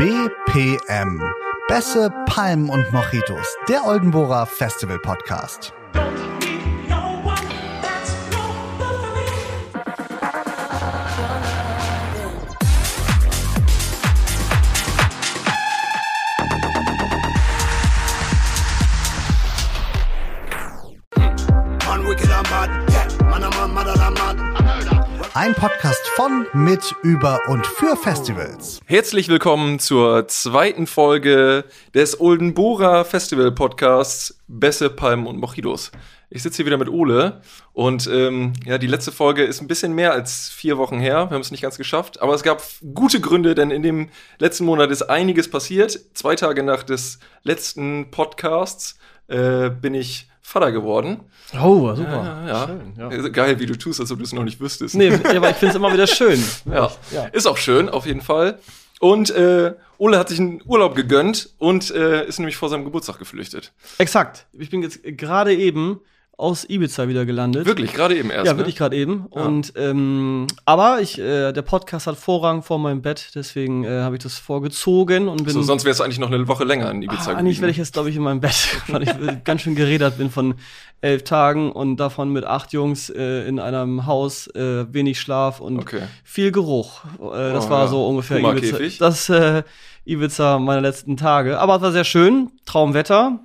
BPM. Bässe, Palmen und Mojitos. Der Oldenburger Festival Podcast. Ein Podcast von, mit, über und für Festivals. Herzlich willkommen zur zweiten Folge des Oldenburger Festival Podcasts Bässe, Palmen und Mojitos. Ich sitze hier wieder mit Ole und ähm, ja, die letzte Folge ist ein bisschen mehr als vier Wochen her. Wir haben es nicht ganz geschafft, aber es gab gute Gründe, denn in dem letzten Monat ist einiges passiert. Zwei Tage nach des letzten Podcasts äh, bin ich Vater geworden. Oh, super. Ja, ja. Schön, ja. Geil, wie du tust, als ob du es noch nicht wüsstest. Nee, aber ich finde es immer wieder schön. Ja. Ja. ist auch schön, auf jeden Fall. Und äh, Ole hat sich einen Urlaub gegönnt und äh, ist nämlich vor seinem Geburtstag geflüchtet. Exakt. Ich bin jetzt gerade eben aus Ibiza wieder gelandet. Wirklich, gerade eben erst. Ja, ne? wirklich gerade eben. Ja. Und ähm, aber ich, äh, der Podcast hat Vorrang vor meinem Bett, deswegen äh, habe ich das vorgezogen und bin. So, sonst wärst du eigentlich noch eine Woche länger in Ibiza ah, eigentlich werde ich jetzt, glaube ich, in meinem Bett, weil ich äh, ganz schön geredert bin von elf Tagen und davon mit acht Jungs äh, in einem Haus, äh, wenig Schlaf und Okay. viel Geruch. Äh, das Oh, war ja. so ungefähr. Ibiza. Das äh, Ibiza meiner letzten Tage. Aber es war sehr schön, Traumwetter,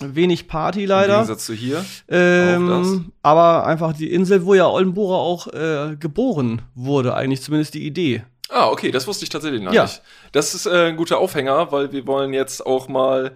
wenig Party Im leider. Gegensatz zu hier. Ähm, aber einfach die Insel, wo ja Oldenburger auch äh, geboren wurde, eigentlich zumindest die Idee. Ah, okay, das wusste ich tatsächlich noch Ja. nicht. Das ist äh, ein guter Aufhänger, weil wir wollen jetzt auch mal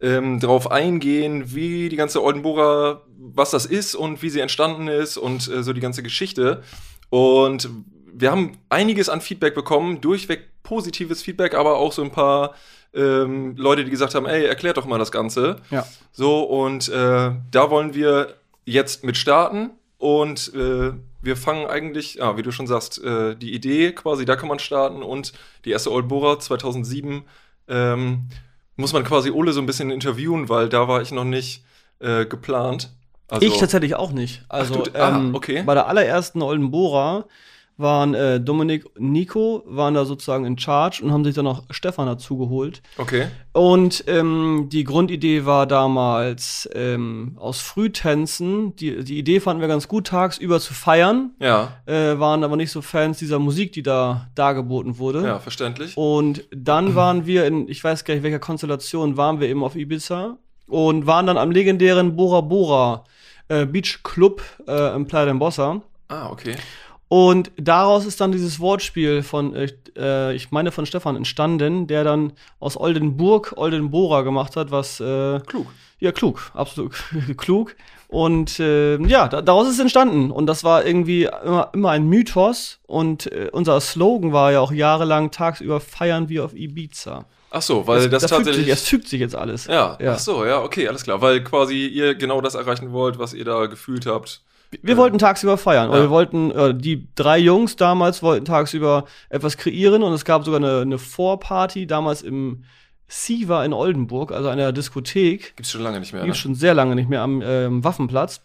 ähm, drauf eingehen, wie die ganze Oldenburger, was das ist und wie sie entstanden ist und äh, so die ganze Geschichte. Und wir haben einiges an Feedback bekommen, durchweg positives Feedback, aber auch so ein paar ähm, Leute, die gesagt haben, ey, erklärt doch mal das Ganze. Ja. So, und äh, da wollen wir jetzt mit starten. Und äh, wir fangen eigentlich, ja, wie du schon sagst, äh, die Idee quasi, da kann man starten. Und die erste Oldbohrer 2007 ähm, muss man quasi Ole so ein bisschen interviewen, weil da war ich noch nicht äh, geplant. Also, ich tatsächlich auch nicht. Also du- ah, ähm, okay. bei der allerersten Oldenburger waren äh, Dominik und Nico waren da sozusagen in Charge und haben sich dann noch Stefan dazu geholt. Okay. Und ähm, die Grundidee war damals ähm, aus Frühtänzen. Die, die Idee fanden wir ganz gut, tagsüber zu feiern. Ja, Äh, waren aber nicht so Fans dieser Musik, die da dargeboten wurde. ja, verständlich. Und dann waren wir in, ich weiß gar nicht, welcher Konstellation waren wir eben auf Ibiza und waren dann am legendären Bora Bora äh, Beach Club äh, im Playa d'Embossa. Ah, okay. Und daraus ist dann dieses Wortspiel von, äh, äh, ich meine von Stefan entstanden, der dann aus Oldenburg Oldenbora gemacht hat, was äh, Klug. ja, klug, absolut klug. Und äh, ja, da, daraus ist entstanden. Und das war irgendwie immer, immer ein Mythos. Und äh, unser Slogan war ja auch jahrelang tagsüber feiern wir auf Ibiza. Ach so, weil das, das fügt tatsächlich. sich, es fügt sich jetzt alles. ja, Ja. ach so, ja, okay, alles klar. Weil quasi ihr genau das erreichen wollt, was ihr da gefühlt habt. Wir wollten tagsüber feiern. Oder Ja. wir wollten, äh, die drei Jungs damals wollten tagsüber etwas kreieren. Und es gab sogar eine, eine Vorparty damals im Siva in Oldenburg, also einer Diskothek. Gibt's schon lange nicht mehr. Die Ne? schon sehr lange nicht mehr am ähm, Waffenplatz.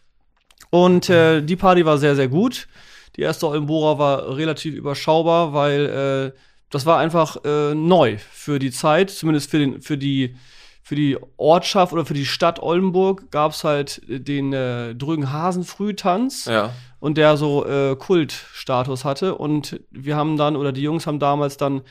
Und äh, die Party war sehr, sehr gut. Die erste Oldenburger war relativ überschaubar, weil äh, das war einfach äh, neu für die Zeit, zumindest für, den, für, die, für die Ortschaft oder für die Stadt Oldenburg gab es halt den äh, Drügenhasen-Frühtanz Ja. und der so äh, Kultstatus hatte. Und wir haben dann, oder die Jungs haben damals dann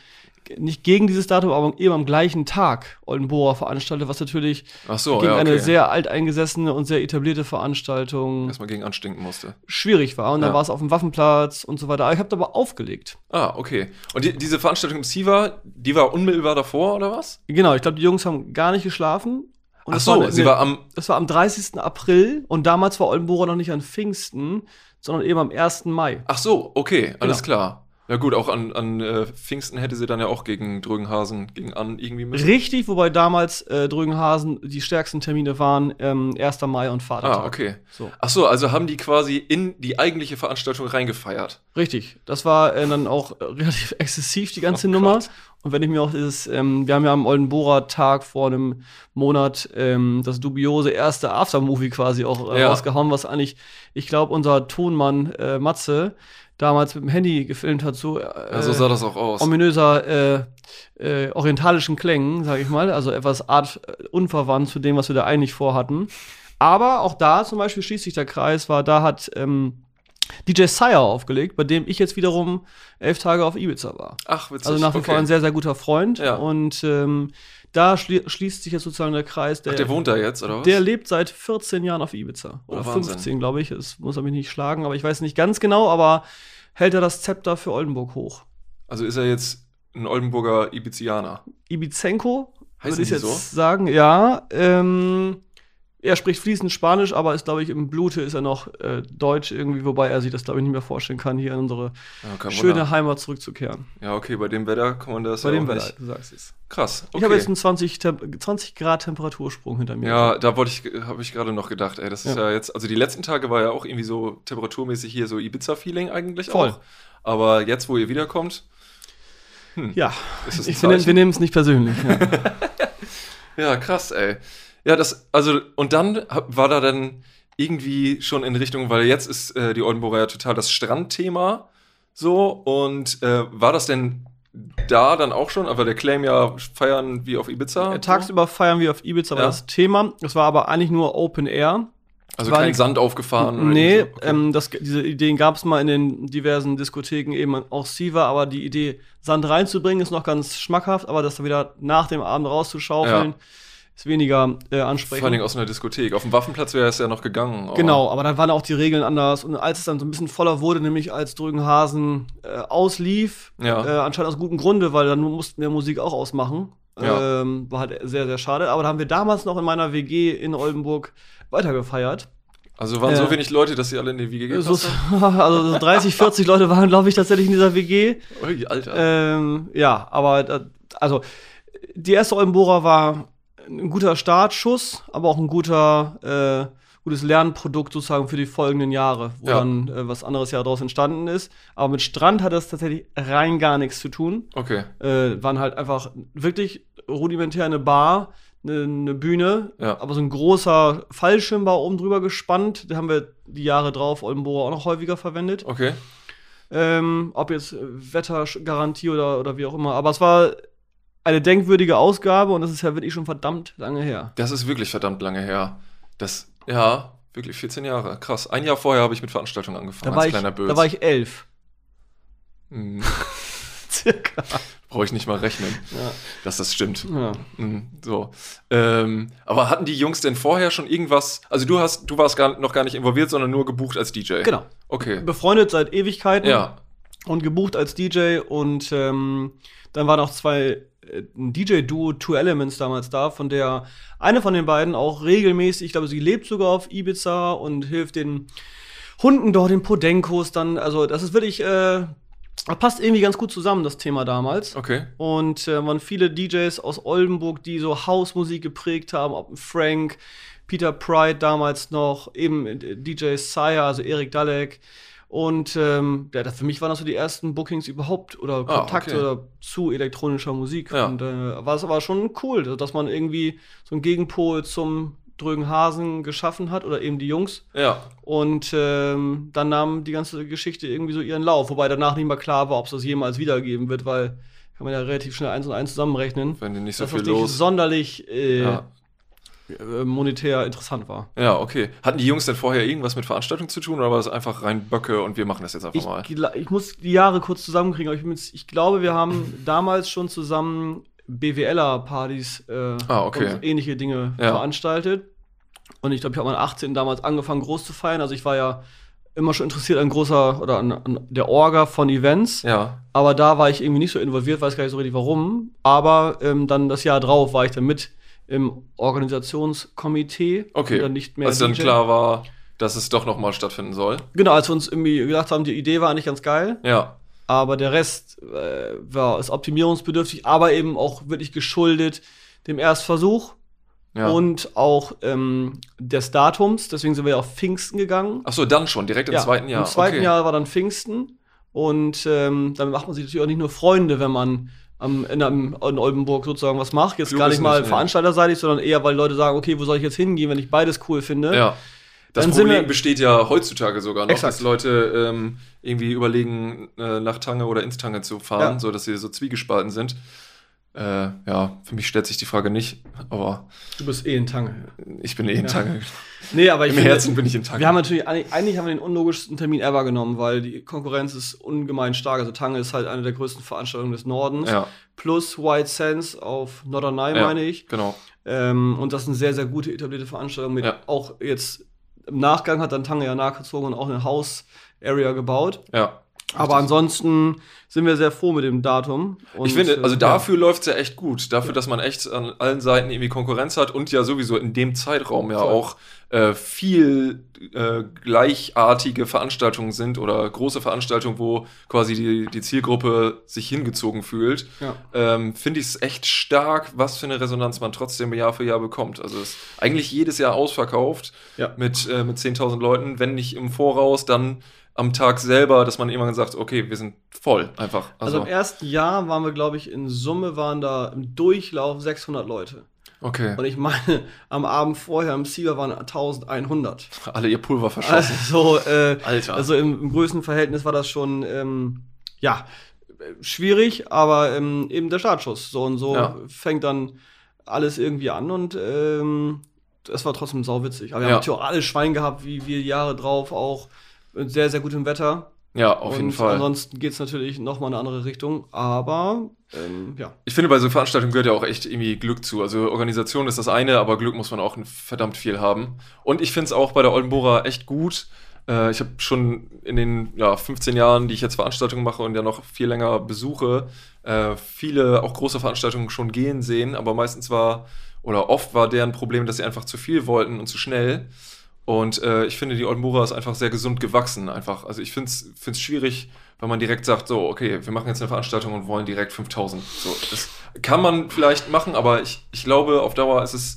nicht gegen dieses Datum, aber eben am gleichen Tag Oldenburger veranstaltet, was natürlich so, gegen ja, okay. eine sehr alteingesessene und sehr etablierte Veranstaltung Erstmal gegen anstinken musste. schwierig war. Und dann Ja. war es auf dem Waffenplatz und so weiter. Aber ich habe aber aufgelegt. Ah, okay. Und die, diese Veranstaltung im Siva, die war unmittelbar davor, oder was? Genau, ich glaube, die Jungs haben gar nicht geschlafen. Und Ach so, eine- sie eine- war am. Das war am 30. April und damals war Oldenburger noch nicht an Pfingsten, sondern eben am 1. Mai. Ach so, okay, alles Genau. klar. Ja gut, auch an, an äh, Pfingsten hätte sie dann ja auch gegen Drögenhasen, gegen An irgendwie müssen. Richtig, wobei damals äh, Drügenhasen die stärksten Termine waren ähm, 1. Mai und Vatertag. Ah, okay. So. Ach so, also haben die quasi in die eigentliche Veranstaltung reingefeiert. Richtig. Das war äh, dann auch äh, relativ exzessiv, die ganze Oh Nummer. Gott. Und wenn ich mir auch dieses, ähm, wir haben ja am Oldenbohrer Tag vor einem Monat ähm, das dubiose erste Aftermovie quasi auch äh, Ja. rausgehauen, was eigentlich, ich glaube, unser Tonmann äh, Matze damals mit dem Handy gefilmt hat, so äh, Ja, so sah das auch aus. ominöser äh, äh, orientalischen Klängen, sage ich mal, also etwas art äh, unverwandt zu dem, was wir da eigentlich vorhatten. Aber auch da zum Beispiel schließt sich der Kreis, war da hat ähm, DJ Sire aufgelegt, bei dem ich jetzt wiederum elf Tage auf Ibiza war. Ach, witzig. Also nach wie okay. vor ein sehr, sehr guter Freund. Ja. Und ähm, da schli schließt sich jetzt sozusagen der Kreis. Der, Ach, der wohnt da jetzt, oder was? der lebt seit 14 Jahren auf Ibiza. Oh, Oder Wahnsinn. 15, glaube ich. Es muss er mich nicht schlagen, aber ich weiß nicht ganz genau, aber hält er das Zepter für Oldenburg hoch. also ist er jetzt ein Oldenburger Ibizianer. Ibizenko, Heißen würde ich jetzt so? sagen. Ja, ähm, er spricht fließend Spanisch, aber ist, glaube ich, im Blute ist er noch äh, Deutsch irgendwie, wobei er sich das, glaube ich, nicht mehr vorstellen kann, hier in unsere Ja, schöne Wunder. Heimat zurückzukehren. Ja, okay, bei dem Wetter kann man das Bei ja dem auch Wetter, du sagst es. Krass. Okay. Ich habe jetzt einen 20, Tem 20 Grad Temperatursprung hinter mir. ja, da wollte ich, habe ich gerade noch gedacht, ey, das ist ja. Ja. jetzt, also die letzten Tage war ja auch irgendwie so temperaturmäßig hier so Ibiza-Feeling eigentlich Voll. auch. Aber jetzt, wo ihr wiederkommt, ja. ist ein Ich, wir nehmen- Zeichen? wir nehmen es nicht persönlich. Ja. Ja, krass, ey. Ja, das, also, und dann war da dann irgendwie schon in Richtung, weil jetzt ist äh, die Oldenburger ja total das Strandthema so. Und äh, war das denn da dann auch schon? Aber der Claim ja feiern wie auf Ibiza. Äh, Tagsüber feiern wir auf Ibiza war Ja. das Thema. Es war aber eigentlich nur Open Air. Also war kein nix- Sand aufgefahren? Nee, so? Okay. ähm, das, diese Ideen gab es mal in den diversen Diskotheken, eben auch Siva, aber die Idee, Sand reinzubringen, ist noch ganz schmackhaft, aber das dann wieder nach dem Abend rauszuschaufeln, Ja. Ist weniger äh, Vor allen ansprechend. Dingen aus einer Diskothek. Auf dem Waffenplatz wäre es ja noch gegangen. aber- Genau, aber dann waren auch die Regeln anders. Und als es dann so ein bisschen voller wurde, nämlich als Drügenhasen äh, auslief, Ja. äh, anscheinend aus gutem Grunde, weil dann mussten wir Musik auch ausmachen. Ja. Ähm, war halt sehr, sehr schade. Aber da haben wir damals noch in meiner WG in Oldenburg weitergefeiert. Also waren Äh, so wenig Leute, dass sie alle in die So, gepasst haben? also so 30, 40 Leute waren, glaube ich, tatsächlich in dieser WG. Ui, Alter. Ähm, ja, aber da, also die erste Oldenburger war ein guter Startschuss, aber auch ein guter, äh, gutes Lernprodukt sozusagen für die folgenden Jahre, wo Ja. dann äh, was anderes ja daraus entstanden ist. Aber mit Strand hat das tatsächlich rein gar nichts zu tun. Okay. Äh, waren halt einfach wirklich rudimentär eine Bar, eine, eine Bühne, Ja. aber so ein großer Fallschirm war oben drüber gespannt. Den haben wir die Jahre drauf Oldenburger auch noch häufiger verwendet. Okay. Ähm, ob jetzt Wettergarantie oder, oder wie auch immer. Aber es war eine denkwürdige Ausgabe und das ist ja wirklich schon verdammt lange her. Das ist wirklich verdammt lange her. Das, ja, wirklich 14 Jahre. Krass. Ein Jahr vorher habe ich mit Veranstaltungen angefangen Da war, als ich, kleiner Böse. da war ich elf. Hm, Circa. Brauche ich nicht mal rechnen, Ja. dass das stimmt. Ja. Hm, so. Ähm, aber hatten die Jungs denn vorher schon irgendwas? Also du hast, du warst gar, noch gar nicht involviert, sondern nur gebucht als DJ. Genau. Okay. Befreundet seit Ewigkeiten Ja. und gebucht als DJ und ähm, dann waren auch zwei ein DJ-Duo Two Elements damals da, von der eine von den beiden auch regelmäßig, ich glaube, sie lebt sogar auf Ibiza und hilft den Hunden dort, den Podenkos dann. Also, das ist wirklich, äh, passt irgendwie ganz gut zusammen, das Thema damals. Okay. Und äh, waren viele DJs aus Oldenburg, die so Hausmusik geprägt haben, ob Frank, Peter Pride damals noch, eben äh, DJ Sire, also Erik Dalek. Und ähm, ja, das, für mich waren das so die ersten Bookings überhaupt oder Ah, Kontakte okay. oder zu elektronischer Musik. Ja. Und äh, war es aber schon cool, dass man irgendwie so einen Gegenpol zum Drögenhasen geschaffen hat oder eben die Jungs. Ja. Und ähm, dann nahm die ganze Geschichte irgendwie so ihren Lauf, wobei danach nicht mehr klar war, ob es das jemals wiedergeben wird, weil kann man ja relativ schnell eins und eins zusammenrechnen. Wenn dir nicht so viel das nicht los. sonderlich äh, Ja. Äh, monetär interessant war. ja, okay. Hatten die Jungs denn vorher irgendwas mit Veranstaltungen zu tun oder war es einfach rein Böcke und wir machen das jetzt einfach mal? ich muss die Jahre kurz zusammenkriegen, aber ich, bin ich glaube, wir haben damals schon zusammen BWLer-Partys äh, Ah, okay. und ähnliche Dinge Ja. veranstaltet. Und ich glaube, ich habe am 18. damals angefangen, groß zu feiern. Also ich war ja immer schon interessiert an großer oder an, an der Orga von Events. Ja. Aber da war ich irgendwie nicht so involviert, weiß gar nicht so richtig warum. Aber ähm, dann das Jahr drauf war ich dann mit im Organisationskomitee. Okay. Dann nicht mehr Als dann DJ. klar war, dass es doch nochmal stattfinden soll. Genau, als wir uns irgendwie gedacht haben, die Idee war eigentlich ganz geil. Ja. Aber der Rest äh, war, ist optimierungsbedürftig, aber eben auch wirklich geschuldet dem Erstversuch ja. und auch ähm, des Datums. Deswegen sind wir ja auf Pfingsten gegangen. Ach so, dann schon, direkt im zweiten Jahr. Im zweiten okay. Jahr war dann Pfingsten. Und ähm, dann macht man sich natürlich auch nicht nur Freunde, wenn man am, in, am, in Oldenburg sozusagen was macht. Jetzt Klug gar nicht mal nicht, veranstalterseitig, sondern eher, weil Leute sagen, okay, wo soll ich jetzt hingehen, wenn ich beides cool finde. Ja. Das Dann sind Problem besteht ja heutzutage sogar noch, Exakt. dass Leute ähm, irgendwie überlegen, äh, nach Tange oder ins Tange zu fahren, Ja. so dass sie so zwiegespalten sind. Äh, ja, für mich stellt sich die Frage nicht, aber Du bist eh in Tange. ich bin eh in Tange. Nee, aber ich Im finde, Herzen bin ich in Tange. Wir haben natürlich, eigentlich haben wir den unlogischsten Termin ever genommen, weil die Konkurrenz ist ungemein stark. Also Tange ist halt eine der größten Veranstaltungen des Nordens. Ja. Plus White Sands auf Norderney, Ja. meine ich. Genau. Ähm, und das ist eine sehr, sehr gute etablierte Veranstaltung. Mit auch jetzt im Nachgang hat dann Tange ja nachgezogen und auch eine House-Area gebaut. Ja. Aber ansonsten sind wir sehr froh mit dem Datum. Und, Ich finde, also äh, dafür läuft's ja echt gut. Dafür, dass man echt an allen Seiten irgendwie Konkurrenz hat und ja sowieso in dem Zeitraum ja Voll. auch äh, viel äh, gleichartige Veranstaltungen sind oder große Veranstaltungen, wo quasi die, die Zielgruppe sich hingezogen fühlt. Ja. Ähm, finde ich es echt stark, was für eine Resonanz man trotzdem Jahr für Jahr bekommt. Also es ist eigentlich jedes Jahr ausverkauft Ja. mit, äh, mit 10.000 Leuten, wenn nicht im Voraus, dann am Tag selber, dass man irgendwann sagt, okay, wir sind voll einfach. Also im ersten Jahr waren wir, glaube ich, in Summe waren da im Durchlauf 600 Leute. okay. Und ich meine, am Abend vorher im Sieger waren 1100. Alle ihr Pulver verschossen. Also, äh, Alter. also im, im Größenverhältnis war das schon, ähm, ja, schwierig, aber ähm, eben der Startschuss. So und so Ja. fängt dann alles irgendwie an und ähm, es war trotzdem sauwitzig. Aber wir Ja. haben natürlich auch alle Schwein gehabt, wie wir Jahre drauf, auch mit sehr, sehr gutem Wetter. ja, auf und jeden Fall. Ansonsten geht es natürlich noch mal in eine andere Richtung, aber ähm, ja. Ich finde, bei so Veranstaltungen gehört ja auch echt irgendwie Glück zu. Also Organisation ist das eine, aber Glück muss man auch verdammt viel haben. Und ich finde es auch bei der Oldenburger echt gut. Äh, ich habe schon in den ja, 15 Jahren, die ich jetzt Veranstaltungen mache und ja noch viel länger besuche, äh, viele auch große Veranstaltungen schon gehen sehen, aber meistens war oder oft war deren Problem, dass sie einfach zu viel wollten und zu schnell. Und äh, ich finde, die Oldenburger ist einfach sehr gesund gewachsen. Einfach. Also ich finde es schwierig, wenn man direkt sagt, so, okay, wir machen jetzt eine Veranstaltung und wollen direkt 5000. So, das kann man vielleicht machen, aber ich, ich glaube, auf Dauer ist es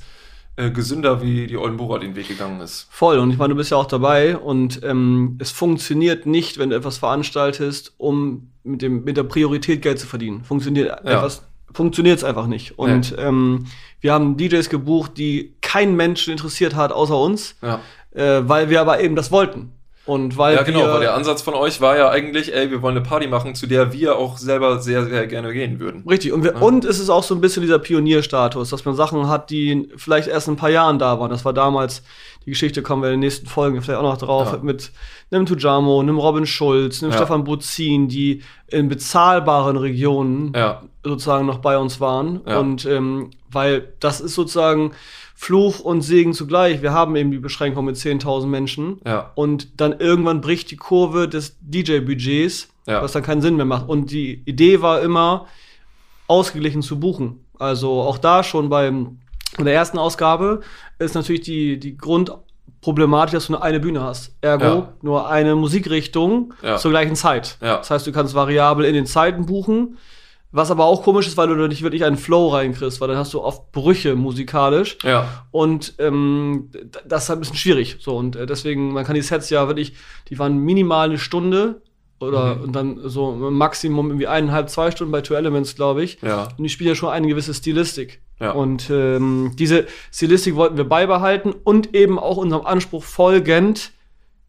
äh, gesünder, wie die Oldenburger den Weg gegangen ist. Voll, und ich meine, du bist ja auch dabei und ähm, es funktioniert nicht, wenn du etwas veranstaltest, um mit, dem, mit der Priorität Geld zu verdienen. Funktioniert Ja. etwas, funktioniert es einfach nicht. Und ähm, wir haben DJs gebucht, die kein Menschen interessiert hat, außer uns, Ja, äh, weil wir aber eben das wollten. Und weil ja genau, wir, weil der Ansatz von euch war ja eigentlich, ey, wir wollen eine Party machen, zu der wir auch selber sehr, sehr gerne gehen würden. Richtig, und, wir, und es ist auch so ein bisschen dieser Pionierstatus, dass man Sachen hat, die vielleicht erst in ein paar Jahren da waren. Das war damals, die Geschichte kommen wir in den nächsten Folgen vielleicht auch noch drauf, Ja. mit einem Tujamo, einem Robin Schulz, einem Ja. Stefan Buzin, die in bezahlbaren Regionen Ja, sozusagen noch bei uns waren. Ja. Und ähm, weil das ist sozusagen Fluch und Segen zugleich. Wir haben eben die Beschränkung mit 10.000 Menschen. ja, Und dann irgendwann bricht die Kurve des DJ-Budgets, Ja. was dann keinen Sinn mehr macht. Und die Idee war immer, ausgeglichen zu buchen. Also auch da schon beim, in der ersten Ausgabe ist natürlich die, die Grundproblematik, dass du nur eine Bühne hast. Ergo Ja. nur eine Musikrichtung zur gleichen Zeit. Das heißt, du kannst variabel in den Zeiten buchen. Was aber auch komisch ist, weil du da nicht wirklich einen Flow reinkriegst, weil dann hast du oft Brüche musikalisch. ja, Und ähm, das ist halt ein bisschen schwierig. So, und äh, deswegen, man kann die Sets ja wirklich, die waren minimal eine Stunde oder Mhm. und dann so im Maximum irgendwie eineinhalb, zwei Stunden bei Two Elements, glaube ich. ja, Und die spielen ja schon eine gewisse Stilistik. Ja. Und ähm, diese Stilistik wollten wir beibehalten und eben auch unserem Anspruch folgend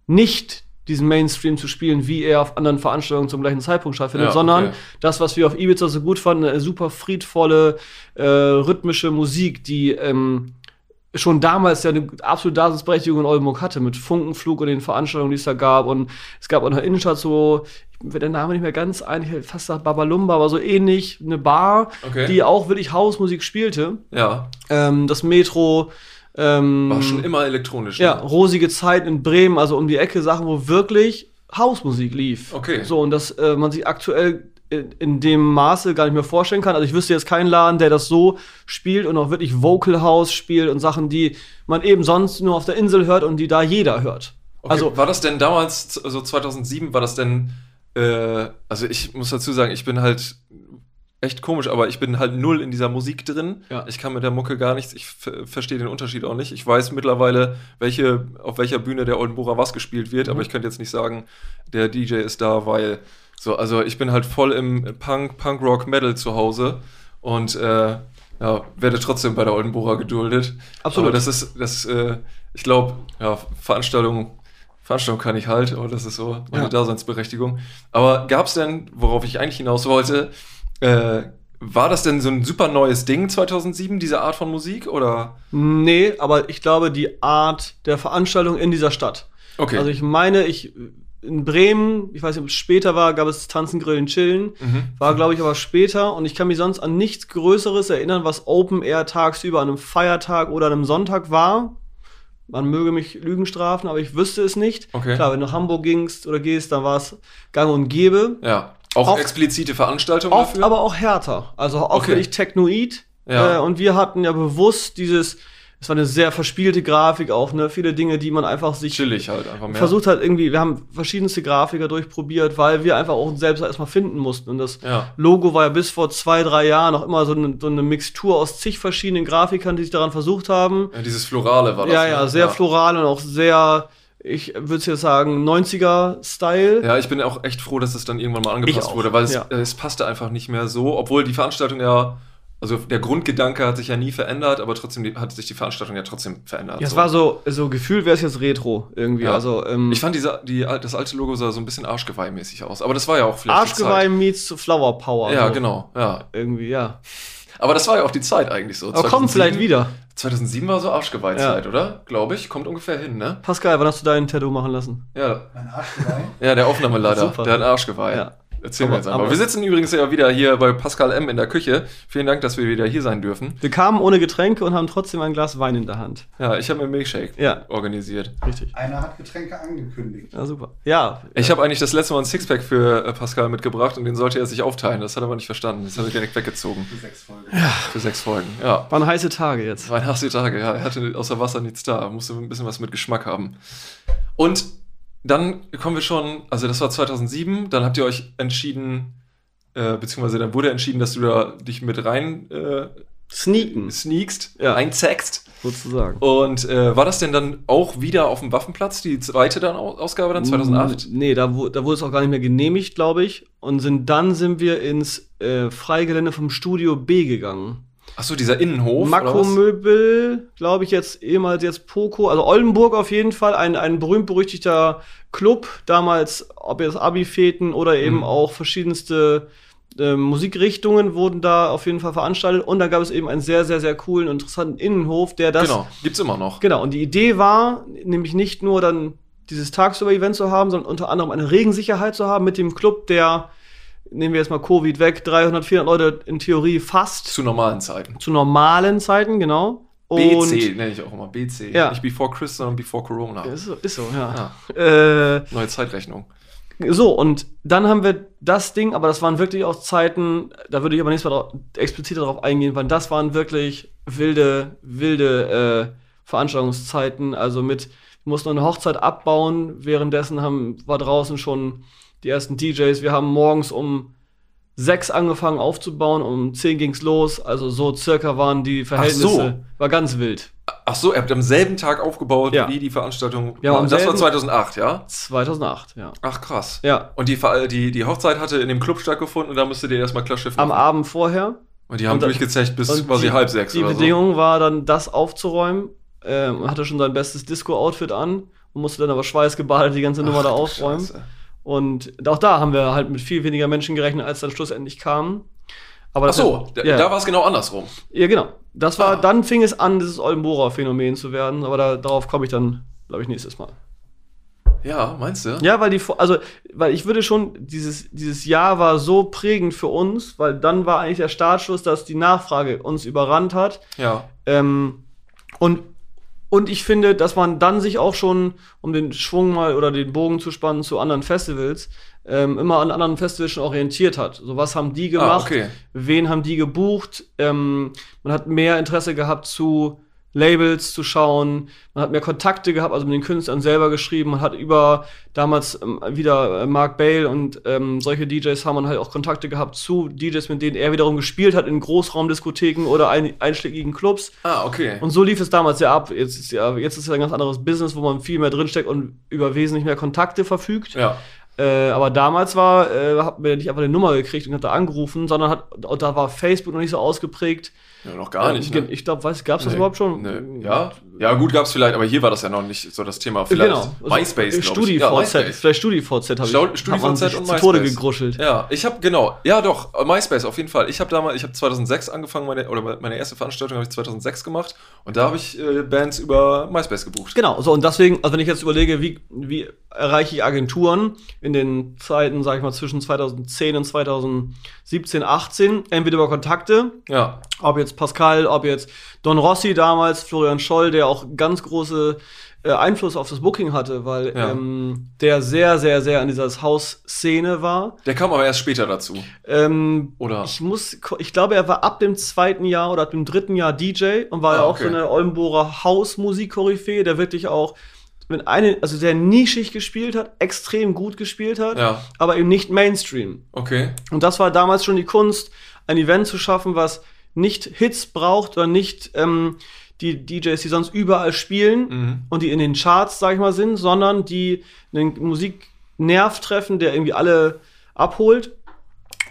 nicht diesen Mainstream zu spielen, wie er auf anderen Veranstaltungen zum gleichen Zeitpunkt stattfindet, Ja, sondern okay. das, was wir auf Ibiza so gut fanden, eine super friedvolle, äh, rhythmische Musik, die ähm, schon damals ja eine absolute Daseinsberechtigung in Oldenburg hatte, mit Funkenflug und den Veranstaltungen, die es da gab. Und es gab auch in der Innenstadt so, ich bin der Name nicht mehr ganz ein, ich hätte fast gesagt Babalumba, aber so ähnlich, eine Bar, Okay. die auch wirklich Hausmusik spielte. ja. Ähm, das Metro, ähm, War schon immer elektronisch. ne? ja, rosige Zeit in Bremen, also um die Ecke Sachen, wo wirklich Hausmusik lief. Okay. So, und das äh, man sich aktuell in, in dem Maße gar nicht mehr vorstellen kann. Also ich wüsste jetzt keinen Laden, der das so spielt und auch wirklich Vocal House spielt und Sachen, die man eben sonst nur auf der Insel hört und die da jeder hört. Okay, Also war das denn damals, so 2007, war das denn, äh, also ich muss dazu sagen, ich bin halt echt komisch, aber ich bin halt null in dieser Musik drin. Ja. Ich kann mit der Mucke gar nichts, ich ver- verstehe den Unterschied auch nicht. Ich weiß mittlerweile, welche, auf welcher Bühne der Oldenburger was gespielt wird, Mhm. aber ich könnte jetzt nicht sagen, der DJ ist da, weil, so, also ich bin halt voll im Punk, Punk Rock Metal zu Hause und äh, ja, werde trotzdem bei der Oldenburger geduldet. Absolut. Aber das ist, das, äh, ich glaube, ja, Veranstaltungen, Veranstaltung kann ich halt, aber das ist so meine Ja. Daseinsberechtigung. Aber gab es denn, worauf ich eigentlich hinaus wollte, äh, war das denn so ein super neues Ding 2007, diese Art von Musik? Oder? Nee, aber ich glaube, die Art der Veranstaltung in dieser Stadt. Okay. Also ich meine, ich in Bremen, ich weiß nicht, ob es später war, gab es Tanzen, Grillen, Chillen. Mhm. War, glaube ich, aber später. Und ich kann mich sonst an nichts Größeres erinnern, was Open Air tagsüber an einem Feiertag oder an einem Sonntag war. Man möge mich Lügen strafen, aber ich wüsste es nicht. Okay. Klar, wenn du nach Hamburg gingst oder gehst, dann war es gang und gäbe. ja. Auch Oft- explizite Veranstaltungen Oft dafür? aber auch härter. Also auch Okay. wirklich Technoid. Ja. Äh, und wir hatten ja bewusst dieses, es war eine sehr verspielte Grafik auch, ne? Viele Dinge, die man einfach sich Chillig halt einfach mehr. versucht hat irgendwie, wir haben verschiedenste Grafiker durchprobiert, weil wir einfach auch uns selbst erstmal finden mussten. Und das Ja. Logo war ja bis vor zwei, drei Jahren noch immer so eine, so eine Mixtur aus zig verschiedenen Grafikern, die sich daran versucht haben. Ja, dieses Florale war das. ja, ne? ja, sehr floral und auch sehr, ich würde jetzt sagen, 90er-Style. Ja, ich bin auch echt froh, dass es dann irgendwann mal angepasst wurde, weil es, ja. es passte einfach nicht mehr so, obwohl die Veranstaltung ja, also der Grundgedanke hat sich ja nie verändert, aber trotzdem hat sich die Veranstaltung ja trotzdem verändert. Ja, es war so, so gefühlt wäre es jetzt Retro irgendwie. Ja. Also, ähm, Ich fand diese, die, das alte Logo sah so ein bisschen Arschgeweih-mäßig aus, aber das war ja auch vielleicht Arschgeweih meets Flower Power. Ja, so. genau, ja. Irgendwie, ja. Aber das war ja auch die Zeit eigentlich so. Aber komm 2007 vielleicht wieder. 2007 war so Arschgeweih-Zeit, oder? Glaube ich, kommt ungefähr hin, ne? Pascal, wann hast du dein Tattoo machen lassen? Ja, Mein Arschgeweih. ja der Aufnahmeleiter, Super. der hat Arschgeweih. Ja. Erzählen Aber- wir jetzt einfach. aber- wir sitzen übrigens ja wieder hier bei Pascal M. in der Küche. Vielen Dank, dass wir wieder hier sein dürfen. Wir kamen ohne Getränke und haben trotzdem ein Glas Wein in der Hand. Ja, ich habe mir Milkshake Ja. organisiert. Richtig. Einer hat Getränke angekündigt. Ja, super. Ja. Ich habe eigentlich das letzte Mal ein Sixpack für äh, Pascal mitgebracht und den sollte er sich aufteilen. Das hat er aber nicht verstanden. Das habe ich direkt weggezogen. Für sechs Folgen. Für sechs Folgen. Ja. Waren heiße Tage jetzt. Zwei nasse Tage, ja. Er hatte außer Wasser nichts da. Musste ein bisschen was mit Geschmack haben. Und dann kommen wir schon, also das war 2007, dann habt ihr euch entschieden, äh, beziehungsweise dann wurde entschieden, dass du da dich mit rein äh, Sneaken, sneakst, Ja. einzackst. sozusagen. Und äh, war das denn dann auch wieder auf dem Waffenplatz, die zweite dann Au- Ausgabe dann 2008? Nee, da, wu- da wurde es auch gar nicht mehr genehmigt, glaube ich. Und sind, dann sind wir ins äh, Freigelände vom Studio B gegangen. Achso, dieser Innenhof. Makromöbel, glaube ich, jetzt ehemals jetzt Poco, also Oldenburg auf jeden Fall, ein, ein berühmt-berüchtigter Club, damals, ob jetzt Abi-Feten oder eben Mhm. auch verschiedenste äh, Musikrichtungen wurden da auf jeden Fall veranstaltet. Und da gab es eben einen sehr, sehr, sehr coolen, interessanten Innenhof, der das Genau, gibt's immer noch. Genau, und die Idee war, nämlich nicht nur dann dieses Tagsüber-Event zu haben, sondern unter anderem eine Regensicherheit zu haben mit dem Club, der, nehmen wir jetzt mal Covid weg, 300, 400 Leute in Theorie fast Zu normalen Zeiten. zu normalen Zeiten, genau. BC nenne ich auch immer. BC. Ja. Nicht Before Chris, sondern Before Corona. Ist so, ist so ja. Ja, Äh, neue Zeitrechnung. so, und dann haben wir das Ding, aber das waren wirklich auch Zeiten, da würde ich aber nächstes Mal drauf, explizit darauf eingehen, weil das waren wirklich wilde, wilde äh, Veranstaltungszeiten. Also mit, wir mussten eine Hochzeit abbauen, währenddessen haben, war draußen schon die ersten DJs. Wir haben morgens um sechs angefangen aufzubauen, um zehn ging's los. Also so circa waren die Verhältnisse. so. War ganz wild. Ach so, ihr habt am selben Tag aufgebaut, Ja. wie die Veranstaltung Ja, am Das war selben- 2008, ja? 2008, ja. Ach krass. Ja. Und die, die, die Hochzeit hatte in dem Club stattgefunden und da musstet ihr erstmal klar Schiff Am machen. Abend vorher. Und die haben Und durchgezecht bis Und quasi die- halb sechs Die oder so. Bedingung war dann, das aufzuräumen. Ähm, hatte schon sein bestes Disco-Outfit an und musste dann aber schweißgebadet die ganze Nummer Ach, da aufräumen. Scheiße. Und auch da haben wir halt mit viel weniger Menschen gerechnet, als dann schlussendlich kamen. Aber Ach so, da, ja, da war es genau andersrum. ja, genau. Das war, Ah. dann fing es an, dieses Oldenburger-Phänomen zu werden, aber da, darauf komme ich dann, glaube ich, nächstes Mal. Ja, meinst du? Ja, weil die, also, weil ich würde schon, dieses, dieses Jahr war so prägend für uns, weil dann war eigentlich der Startschuss, dass die Nachfrage uns überrannt hat. Ja. Ähm, und, und ich finde, dass man dann sich auch schon, um den Schwung mal oder den Bogen zu spannen zu anderen Festivals, ähm, immer an anderen Festivals schon orientiert hat. So, was haben die gemacht? Ah, okay. Wen haben die gebucht? Ähm, man hat mehr Interesse gehabt zu Labels zu schauen, man hat mehr Kontakte gehabt, also mit den Künstlern selber geschrieben, man hat über damals ähm, wieder äh, Mark Bale und ähm, solche DJs haben man halt auch Kontakte gehabt zu DJs, mit denen er wiederum gespielt hat in Großraumdiskotheken oder ein, einschlägigen Clubs. Ah, okay. Und so lief es damals ja ab. Jetzt ist ja, jetzt ist ja ein ganz anderes Business, wo man viel mehr drinsteckt und über wesentlich mehr Kontakte verfügt. ja. Äh, aber damals war, äh, hat mir nicht einfach eine Nummer gekriegt und hat da angerufen, sondern hat, da war Facebook noch nicht so ausgeprägt. Ja, noch gar nicht. Äh, Ne? Ich glaube, weiß, gab es das Nee. überhaupt schon? Nee. Ja, ja, gut, gab's vielleicht, aber hier war das ja noch nicht so das Thema. Vielleicht Genau. MySpace, Also, glaube ich. Ja, StudiVZ. MySpace. Vielleicht StudiVZ habe ich. StudiVZ sich und Tode MySpace. gegruschelt. Ja, ich habe genau, ja doch, MySpace auf jeden Fall. Ich habe damals, ich habe 2006 angefangen, meine, oder meine erste Veranstaltung habe ich 2006 gemacht und da habe ich äh, Bands über MySpace gebucht. Genau, so und deswegen, also wenn ich jetzt überlege, wie, wie erreiche ich Agenturen in den Zeiten, sag ich mal, zwischen 2010 und 2017, 18, entweder über Kontakte, Ja, ob jetzt Pascal, ob jetzt Don Rossi damals, Florian Scholl, der auch ganz große äh, Einfluss auf das Booking hatte, weil Ja. ähm, der sehr, sehr, sehr an dieser House-Szene war. der kam aber erst später dazu, Ähm, oder? ich muss, ich glaube, er war ab dem zweiten Jahr oder ab dem dritten Jahr DJ und war Ah, ja auch okay. so eine Oldenburger Hausmusik-Koryphäe, der wirklich auch, wenn eine, also sehr nischig gespielt hat, extrem gut gespielt hat, Ja, aber eben nicht Mainstream. okay. Und das war damals schon die Kunst, ein Event zu schaffen, was nicht Hits braucht oder nicht ähm, die DJs, die sonst überall spielen Mhm. und die in den Charts, sag ich mal, sind, sondern die einen Musiknerv treffen, der irgendwie alle abholt,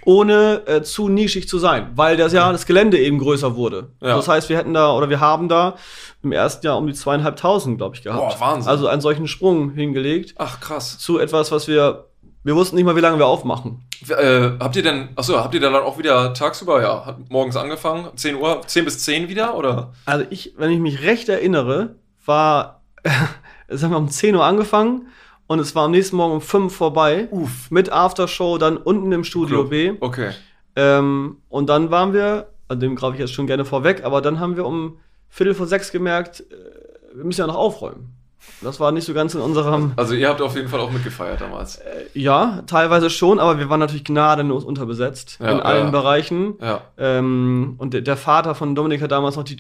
ohne äh, zu nischig zu sein, weil das ja das Gelände eben größer wurde. Ja. Das heißt, wir hätten da oder wir haben da im ersten Jahr um die zweieinhalbtausend, glaube ich, gehabt. Boah, Wahnsinn. Also einen solchen Sprung hingelegt Ach, krass. zu etwas, was wir wir wussten nicht mal, wie lange wir aufmachen. Äh, habt ihr denn, achso, habt ihr dann auch wieder tagsüber, ja, hat morgens angefangen, 10 Uhr, 10 bis 10 wieder, oder? Also ich, wenn ich mich recht erinnere, war, es haben wir um 10 Uhr angefangen und es war am nächsten Morgen um 5 vorbei. Uff. Mit Aftershow dann unten im Studio Club. B. Okay. Ähm, und dann waren wir, an dem greife ich jetzt schon gerne vorweg, aber dann haben wir um Viertel vor sechs gemerkt, äh, wir müssen ja noch aufräumen. Das war nicht so ganz in unserem, Also ihr habt auf jeden Fall auch mitgefeiert damals. ja, teilweise schon, aber wir waren natürlich gnadenlos unterbesetzt Ja, in allen ja. Bereichen. Ja. Ähm, und der, der Vater von Dominik hat damals noch die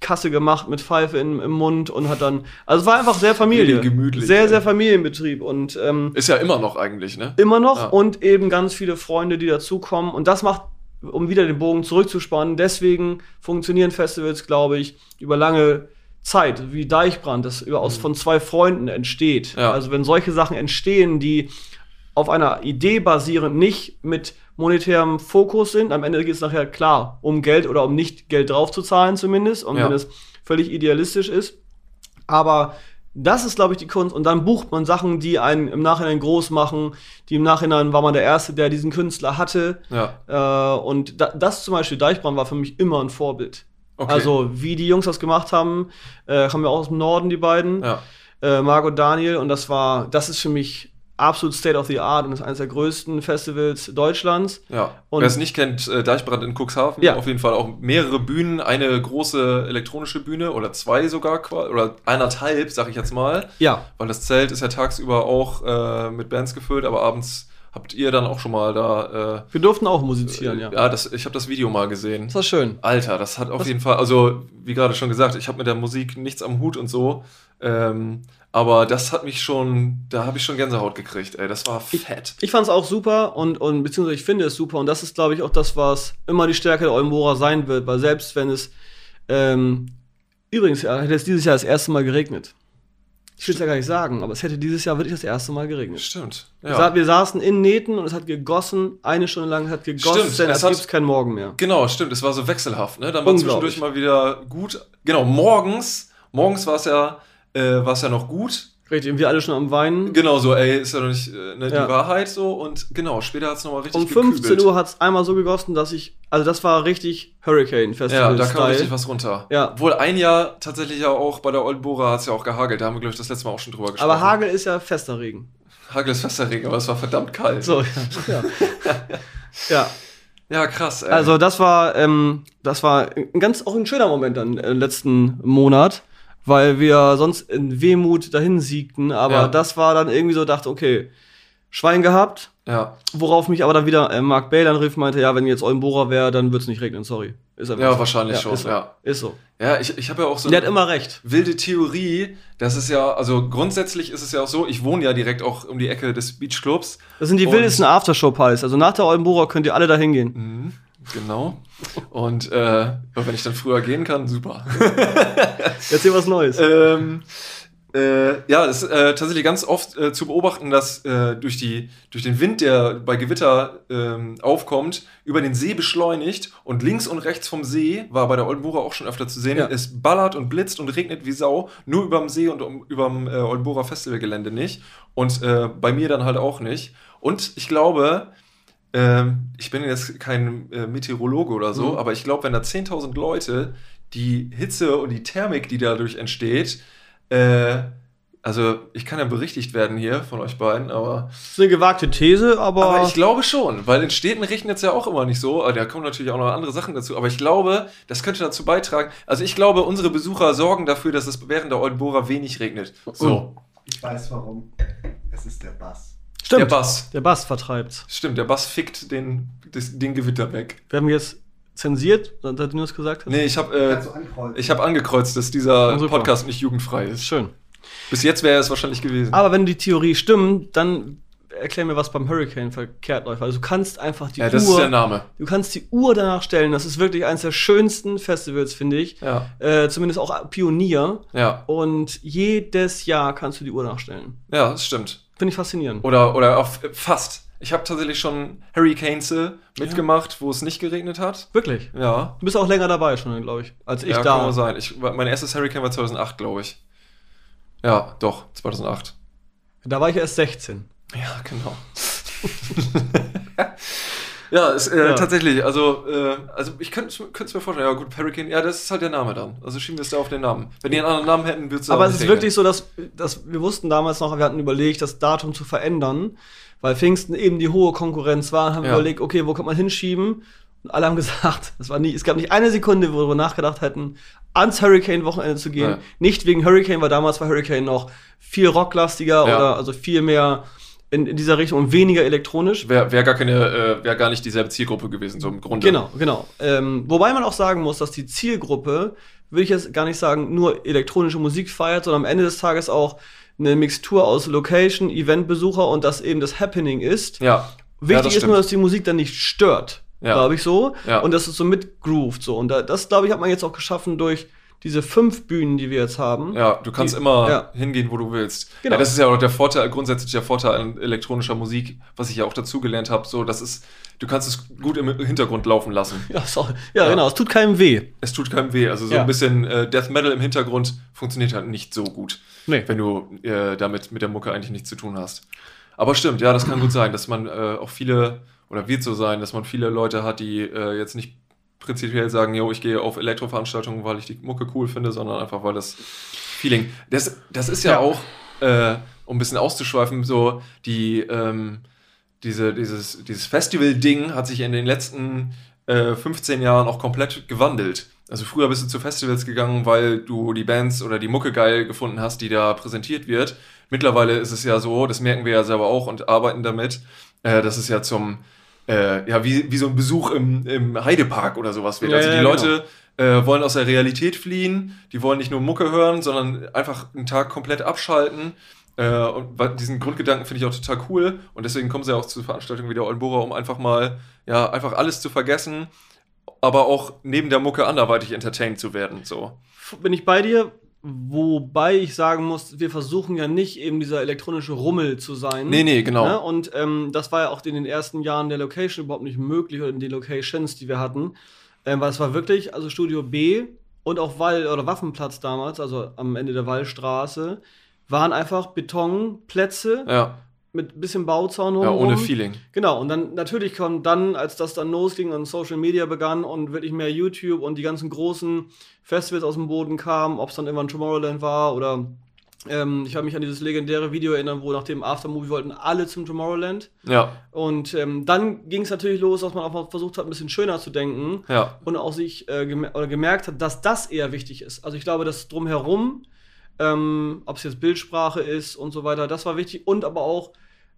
Kasse gemacht mit Pfeife in, im Mund und hat dann. Also es war einfach sehr Familie. Gemütlich, Sehr, sehr Familienbetrieb und ähm, Ist ja immer noch eigentlich, ne? immer noch Ja. und eben ganz viele Freunde, die dazukommen. Und das macht, um wieder den Bogen zurückzuspannen, deswegen funktionieren Festivals, glaube ich, über lange Zeit, wie Deichbrand, das über, aus von zwei Freunden entsteht. Mhm. Ja. Also wenn solche Sachen entstehen, die auf einer Idee basieren, nicht mit monetärem Fokus sind. Am Ende geht es nachher klar um Geld oder um nicht Geld draufzuzahlen zumindest. Und Ja. wenn es völlig idealistisch ist. Aber das ist, glaube ich, die Kunst. Und dann bucht man Sachen, die einen im Nachhinein groß machen. Die im Nachhinein war man der Erste, der diesen Künstler hatte. Ja. Äh, und da, das zum Beispiel, Deichbrand war für mich immer ein Vorbild. Okay. Also, wie die Jungs das gemacht haben, äh, haben wir auch aus dem Norden, die beiden, Ja. äh, Marco und Daniel. Und das war, das ist für mich absolut State of the Art und ist eines der größten Festivals Deutschlands. Ja. Und- Wer es nicht kennt, äh, Deichbrand in Cuxhaven, Ja. auf jeden Fall auch mehrere Bühnen, eine große elektronische Bühne oder zwei sogar, oder eineinhalb, sag ich jetzt mal, Ja, weil das Zelt ist ja tagsüber auch äh, mit Bands gefüllt, aber abends habt ihr dann auch schon mal da. wir durften auch Äh, musizieren, ja. ja, das, ich habe das Video mal gesehen. Das war schön. Alter, das hat auf Was- jeden Fall, also wie gerade schon gesagt, ich habe mit der Musik nichts am Hut und so, ähm, aber das hat mich schon, da habe ich schon Gänsehaut gekriegt, ey, das war fett. Ich fand es auch super und, und beziehungsweise ich finde es super und das ist, glaube ich, auch das, was immer die Stärke der Oldenburger sein wird, weil selbst wenn es ähm, übrigens ja, hätte es dieses Jahr das erste Mal geregnet. Ich will es ja gar nicht sagen, aber es hätte dieses Jahr wirklich das erste Mal geregnet. Stimmt. Wir sa- Wir saßen in Nähten und es hat gegossen, eine Stunde lang hat gegossen, Stimmt, denn es gibt keinen Morgen mehr. Genau, stimmt, es war so wechselhaft, ne? Dann war zwischendurch mal wieder gut. Genau, morgens, morgens war es ja, äh, war es ja noch gut. Richtig, wir alle schon am Weinen. Genau so, ey, ist ja noch nicht äh, ne, Ja. die Wahrheit so. Und genau, später hat es nochmal richtig Um 15 gekübelt. Uhr hat es einmal so gegossen, dass ich, also das war richtig Hurricane Ja, Festival. da kam richtig was runter. Ja. Obwohl ein Jahr tatsächlich ja auch bei der Oldenburger hat es ja auch gehagelt. Da haben wir, glaube ich, das letzte Mal auch schon drüber gesprochen. Aber Hagel ist ja fester Regen. Hagel ist fester Regen, aber es war verdammt kalt. So, ja. ja. Ja, krass, ey. Also das war, ähm, das war ein ganz auch ein schöner Moment dann äh, letzten Monat, weil wir sonst in Wehmut dahin siegten, aber Ja. das war dann irgendwie so, dachte, okay, Schwein gehabt, ja. worauf mich aber dann wieder äh, Mark Bale anrief, meinte, ja, wenn jetzt Oldenburger wäre, dann wird's nicht regnen, sorry. Ist Ja, so. wahrscheinlich schon, Ist so. ja. Ist so. Ja, ich, ich habe ja auch so Der hat immer recht. wilde Theorie, das ist ja, also grundsätzlich ist es ja auch so, ich wohne ja direkt auch um die Ecke des Beachclubs. Das sind die wildesten Aftershow-Partys. Also nach der Oldenburger könnt ihr alle da hingehen. Mhm, genau. Und äh, wenn ich dann früher gehen kann, super. Erzähl was Neues. ähm, Äh, ja, es ist äh, tatsächlich ganz oft äh, zu beobachten, dass äh, durch, die, durch den Wind, der bei Gewitter ähm, aufkommt, über den See beschleunigt und links und rechts vom See, war bei der Oldenburger auch schon öfter zu sehen, Ja. es ballert und blitzt und regnet wie Sau, nur überm See und um, überm äh, Oldenburger Festivalgelände nicht und äh, bei mir dann halt auch nicht. Und ich glaube, ähm, ich bin jetzt kein äh, Meteorologe oder so, Mhm. aber ich glaube, wenn da 10.000 Leute die Hitze und die Thermik, die dadurch entsteht, äh, also ich kann ja berichtigt werden hier von euch beiden, aber, Das ist eine gewagte These, aber, aber ich glaube schon, weil in Städten regnet es ja auch immer nicht so, aber da kommen natürlich auch noch andere Sachen dazu, aber ich glaube, das könnte dazu beitragen, also ich glaube, unsere Besucher sorgen dafür, dass es während der Oldenburger wenig regnet. So, Ich weiß warum. Es ist der Bass. Stimmt. der Bass. Der Bass vertreibt's. Stimmt, der Bass fickt den, das, den Gewitter weg. Wir haben jetzt zensiert, seitdem du das gesagt hast. Nee, ich habe äh. Ich habe angekreuzt, dass dieser super. Podcast nicht jugendfrei ist. Schön. Bis jetzt wäre es wahrscheinlich gewesen. Aber wenn die Theorie stimmt, dann erklär mir, was beim Hurricane verkehrt läuft. Also du kannst einfach die ja, das ist Uhr, der Name. du kannst die Uhr danach stellen. Das ist wirklich eines der schönsten Festivals, finde ich. Ja, Äh, zumindest auch Pionier. ja, Und jedes Jahr kannst du die Uhr nachstellen. ja, das stimmt. Finde ich faszinierend. Oder, oder auch fast. Ich habe tatsächlich schon Hurricanes mitgemacht, wo es nicht geregnet hat. Wirklich. Ja, Du bist auch länger dabei schon, glaube ich, als ich ja, da. kann mal sein. Ich, mein erstes Hurricane war 2008, glaube ich. Ja, doch, 2008. Da war ich erst 16. Ja, genau. ja, ist, äh, Ja. tatsächlich, also, äh, also ich könnte es mir vorstellen, ja gut, Hurricane, ja, das ist halt der Name dann. Also schieben wir es da auf den Namen. Wenn die einen anderen Namen hätten, würde es Aber es ist wirklich so, dass, dass wir wussten damals noch, wir hatten überlegt, das Datum zu verändern, weil Pfingsten eben die hohe Konkurrenz war. Haben wir Ja. überlegt, okay, wo kann man hinschieben? Und alle haben gesagt, es war nie, es gab nicht eine Sekunde, wo wir nachgedacht hätten, ans Hurricane-Wochenende zu gehen. Ja. Nicht wegen Hurricane, weil damals war Hurricane noch viel rocklastiger oder also viel mehr in, in dieser Richtung und weniger elektronisch. Wäre wär gar keine, äh, wäre gar nicht dieselbe Zielgruppe gewesen, so im Grunde. Genau, genau. Ähm, wobei man auch sagen muss, dass die Zielgruppe, will ich jetzt gar nicht sagen, nur elektronische Musik feiert, sondern am Ende des Tages auch eine Mixtur aus Location, Eventbesucher und das eben das Happening ist. Ja. ja, Wichtig das ist nur, dass die Musik dann nicht stört, Ja. glaube ich so. Ja. Und dass es so mitgroovt so. Und da, das, glaube ich, hat man jetzt auch geschaffen durch diese fünf Bühnen, die wir jetzt haben. Ja, du kannst Die- immer ja. hingehen, wo du willst. Genau. Ja, das ist ja auch der Vorteil, grundsätzlich der Vorteil an elektronischer Musik, was ich ja auch dazugelernt habe. So, das ist, du kannst es gut im Hintergrund laufen lassen. Ja, so, ja, Ja. genau. Es tut keinem weh. Es tut keinem weh. Also so ein bisschen äh, Death Metal im Hintergrund funktioniert halt nicht so gut, Nee. wenn du äh, damit mit der Mucke eigentlich nichts zu tun hast. Aber stimmt, ja, das kann gut sein, dass man äh, auch viele, oder wird so sein, dass man viele Leute hat, die äh, jetzt nicht prinzipiell sagen, yo, ich gehe auf Elektroveranstaltungen, weil ich die Mucke cool finde, sondern einfach, weil das Feeling. Das, das ist ja, Ja. auch, äh, um ein bisschen auszuschweifen, so die, ähm, diese, dieses, dieses Festival-Ding hat sich in den letzten äh, 15 Jahren auch komplett gewandelt. Also früher bist du zu Festivals gegangen, weil du die Bands oder die Mucke geil gefunden hast, die da präsentiert wird. Mittlerweile ist es ja so, das merken wir ja selber auch und arbeiten damit, äh, dass es ja zum, äh, ja, wie, wie so ein Besuch im, im Heidepark oder sowas wird. Ja, also die ja, Leute äh, wollen aus der Realität fliehen, die wollen nicht nur Mucke hören, sondern einfach einen Tag komplett abschalten. Äh, und diesen Grundgedanken finde ich auch total cool. Und deswegen kommen sie auch zu Veranstaltungen wie der Oldenburger, um einfach mal, ja, einfach alles zu vergessen, aber auch neben der Mucke anderweitig entertained zu werden. So. bin ich bei dir. Wobei ich sagen muss, wir versuchen ja nicht eben dieser elektronische Rummel zu sein. Nee, nee, genau. Ne? Und ähm, das war ja auch in den ersten Jahren der Location überhaupt nicht möglich oder in den Locations, die wir hatten. Ähm, weil es war wirklich, also Studio B und auch Wall oder Waffenplatz damals, also am Ende der Wallstraße, waren einfach Betonplätze Ja, mit bisschen Bauzaun ja drumherum. ohne Feeling. Genau, und dann natürlich kam dann, als das dann losging und Social Media begann und wirklich mehr YouTube und die ganzen großen Festivals aus dem Boden kamen, ob es dann irgendwann Tomorrowland war oder ähm, ich habe mich an dieses legendäre Video erinnern, wo nach dem Aftermovie wollten alle zum Tomorrowland. Ja, Und ähm, dann ging es natürlich los, dass man auch mal versucht hat, ein bisschen schöner zu denken ja, und auch sich äh, gemer oder gemerkt hat, dass das eher wichtig ist. Also ich glaube, dass drumherum, ähm, ob es jetzt Bildsprache ist und so weiter, das war wichtig und aber auch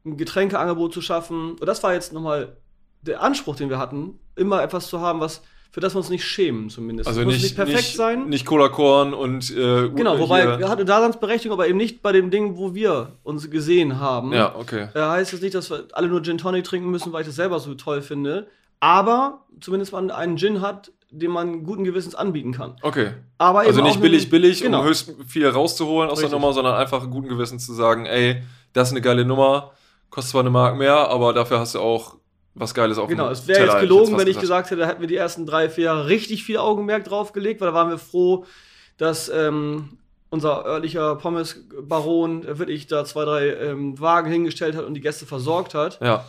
ein Getränkeangebot zu schaffen. Und das war jetzt nochmal der Anspruch, den wir hatten, immer etwas zu haben, was für das wir uns nicht schämen zumindest. also Es muss nicht, perfekt nicht, sein. Nicht Cola Korn und äh, genau, wobei er hatte Daseinsberechtigung, aber eben nicht bei dem Ding, wo wir uns gesehen haben. Ja, okay. Äh, heißt es nicht, dass wir alle nur Gin Tonic trinken müssen, weil ich das selber so toll finde. Aber zumindest man einen Gin hat, den man guten Gewissens anbieten kann. Okay. Aber Also nicht billig, billig, genau. um höchst viel rauszuholen aus der Richtig. Nummer, sondern einfach guten Gewissen zu sagen, ey, das ist eine geile Nummer, kostet zwar eine Mark mehr, aber dafür hast du auch was Geiles auf Genau, es wäre jetzt gelogen, fast wenn ich gesagt hätte, da hätten wir die ersten drei, vier Jahre richtig viel Augenmerk drauf gelegt, weil da waren wir froh, dass ähm, unser örtlicher Pommes-Baron wirklich da zwei, drei ähm, Wagen hingestellt hat und die Gäste versorgt hat, Ja,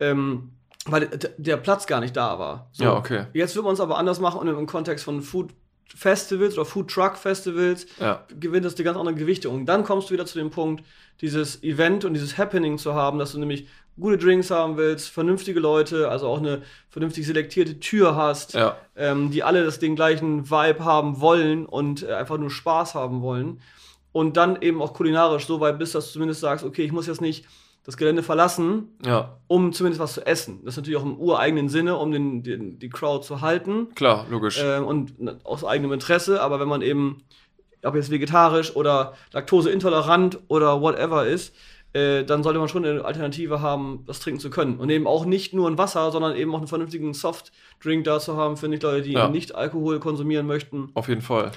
ähm, weil der Platz gar nicht da war. So. ja, okay. Jetzt wird man es aber anders machen und im Kontext von Food Festivals oder Food Truck Festivals Ja, gewinnt das die ganz andere Gewichtung. Dann kommst du wieder zu dem Punkt, dieses Event und dieses Happening zu haben, dass du nämlich gute Drinks haben willst, vernünftige Leute, also auch eine vernünftig selektierte Tür hast, ja, ähm, die alle das den gleichen Vibe haben wollen und äh, einfach nur Spaß haben wollen. Und dann eben auch kulinarisch so weit bist, dass du zumindest sagst, okay, ich muss jetzt nicht das Gelände verlassen, ja, um zumindest was zu essen. Das ist natürlich auch im ureigenen Sinne, um den, den, die Crowd zu halten klar, logisch. ähm, und aus eigenem Interesse, aber wenn man eben, ob jetzt vegetarisch oder laktoseintolerant oder whatever ist, äh, dann sollte man schon eine Alternative haben, das trinken zu können. Und eben auch nicht nur ein Wasser, sondern eben auch einen vernünftigen Softdrink da zu haben, finde ich, Leute, die Ja. nicht Alkohol konsumieren möchten. Auf jeden Fall.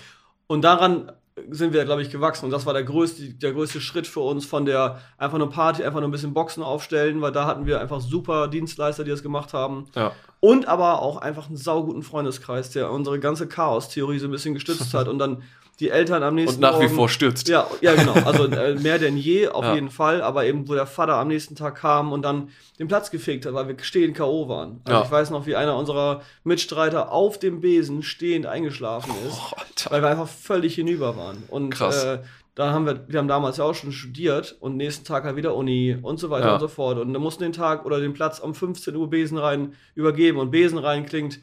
Und daran sind wir, glaube ich, gewachsen. Und das war der größte, der größte Schritt für uns von der einfach nur Party, einfach nur ein bisschen Boxen aufstellen, weil da hatten wir einfach super Dienstleister, die das gemacht haben. Ja, Und aber auch einfach einen sauguten Freundeskreis, der unsere ganze Chaos-Theorie so ein bisschen gestützt hat und dann die Eltern am nächsten und nach wie Morgen- vor stürzt. Ja, ja, genau. Also äh, mehr denn je, auf Ja. jeden Fall. Aber eben, wo der Vater am nächsten Tag kam und dann den Platz gefegt hat, weil wir stehend K.O. waren. Also Ja. ich weiß noch, wie einer unserer Mitstreiter auf dem Besen stehend eingeschlafen ist, Oh, weil wir einfach völlig hinüber waren. Und Krass. Äh, da haben wir, wir haben damals ja auch schon studiert und nächsten Tag halt wieder Uni und so weiter Ja. und so fort. Und dann mussten den Tag oder den Platz um 15 Uhr Besen rein übergeben. Und Besen rein klingt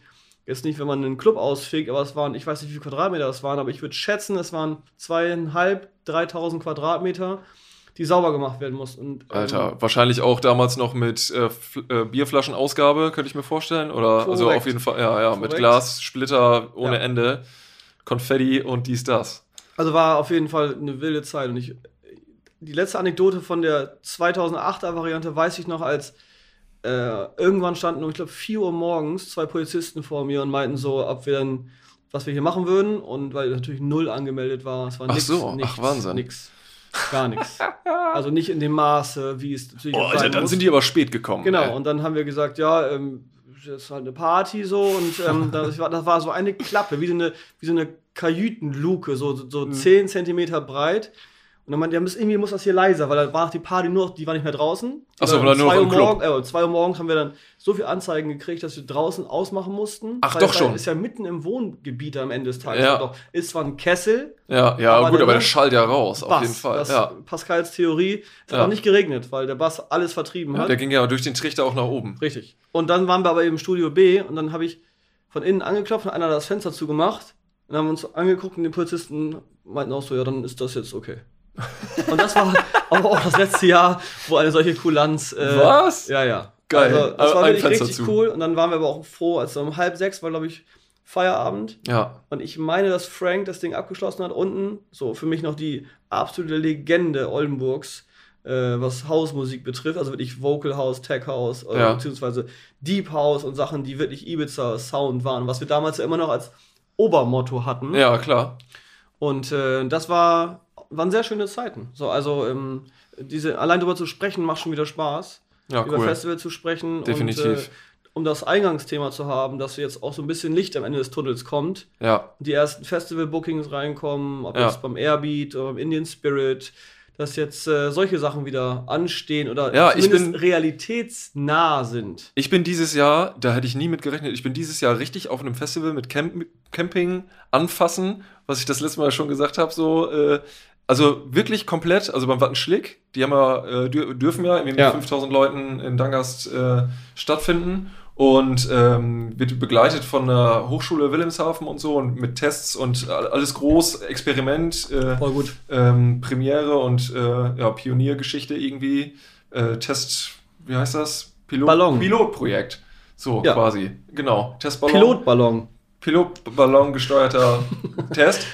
jetzt nicht, wenn man einen Club ausfegt, aber es waren, ich weiß nicht, wie viele Quadratmeter das waren, aber ich würde schätzen, es waren zweieinhalb, 3000 Quadratmeter, die sauber gemacht werden mussten. Und, ähm, Alter, wahrscheinlich auch damals noch mit äh, äh, Bierflaschenausgabe, könnte ich mir vorstellen. Oder also Korrekt. auf jeden Fall, ja, ja, mit Korrekt. Glas, Splitter ohne Ja. Ende, Konfetti und dies, das. Also war auf jeden Fall eine wilde Zeit. Und ich, die letzte Anekdote von der 2008er Variante weiß ich noch, als äh, irgendwann standen um, ich glaube, 4 Uhr morgens zwei Polizisten vor mir und meinten so, ob wir dann, was wir hier machen würden. Und weil natürlich null angemeldet war, es war Ach nix, so, ach, nichts, Wahnsinn. Nix. Gar nichts. Also nicht in dem Maße, wie es natürlich Oh, Alter, dann muss. sind die aber spät gekommen. Genau, ey. und dann haben wir gesagt, ja, ähm, das ist halt eine Party so und ähm, das, war, das war so eine Klappe, wie so eine, wie so eine Kajütenluke, so, so Mhm. 10 Zentimeter breit. Und dann meinte irgendwie muss das hier leiser, weil da war die Party nur, noch- die war nicht mehr draußen. Ach so, Weil um nur noch zwei im Uhr Club. morgen, äh, zwei Uhr morgens haben wir dann so viel Anzeigen gekriegt, dass wir draußen ausmachen mussten. Ach, doch schon. Ist ja mitten im Wohngebiet am Ende des Tages. Ja. Doch, ist zwar ein Kessel, Ja, ja, Aber gut, der aber der Bass- schallt ja raus, auf Bass, jeden Fall. Das Ja. Pascals Theorie. Es hat Ja. auch nicht geregnet, weil der Bass alles vertrieben ja, hat. der ging ja durch den Trichter auch nach oben. Richtig. Und dann waren wir aber im Studio B und dann habe ich von innen angeklopft und einer hat das Fenster zugemacht. Und dann haben wir uns angeguckt und die Polizisten meinten auch so, ja, dann ist das jetzt okay. und das war aber auch das letzte Jahr, wo eine solche Kulanz. Äh, Was? Ja, ja. Geil. Also, das Ein war wirklich richtig zu. cool. Und dann waren wir aber auch froh, als um halb sechs war, glaube ich, Feierabend. Ja, Und ich meine, dass Frank das Ding abgeschlossen hat. Unten, so für mich noch die absolute Legende Oldenburgs, äh, was Hausmusik betrifft. Also wirklich Vocal House, Tech House, äh, Ja. beziehungsweise Deep House und Sachen, die wirklich Ibiza Sound waren. Was wir damals ja immer noch als Obermotto hatten. ja, klar. Und äh, das war, waren sehr schöne Zeiten. So, also ähm, diese, allein darüber zu sprechen, macht schon wieder Spaß. Ja, über cool. Festival zu sprechen. Definitiv. Und, äh, um das Eingangsthema zu haben, dass jetzt auch so ein bisschen Licht am Ende des Tunnels kommt Ja, die ersten Festival-Bookings reinkommen, ob Ja. jetzt beim Airbeat oder beim Indian Spirit, dass jetzt äh, solche Sachen wieder anstehen oder Ja, ich zumindest bin- realitätsnah sind. Ich bin dieses Jahr, da hätte ich nie mit gerechnet, ich bin dieses Jahr richtig auf einem Festival mit Camp Camping anfassen, was ich das letzte Mal schon gesagt habe, so, äh, also wirklich komplett, also beim Wattenschlick, die haben ja, äh, dür dürfen ja irgendwie mit Ja. 5000 Leuten in Dangast äh, stattfinden und ähm, wird begleitet von der Hochschule Wilhelmshaven und so und mit Tests und all- alles groß, Experiment, äh, Voll gut. ähm, Premiere und äh, ja, Pioniergeschichte irgendwie. Äh, Test, wie heißt das? Pilot, Ballon. Pilotprojekt. So Ja. quasi. Genau. Testballon. Pilotballon. Pilotballon gesteuerter Test.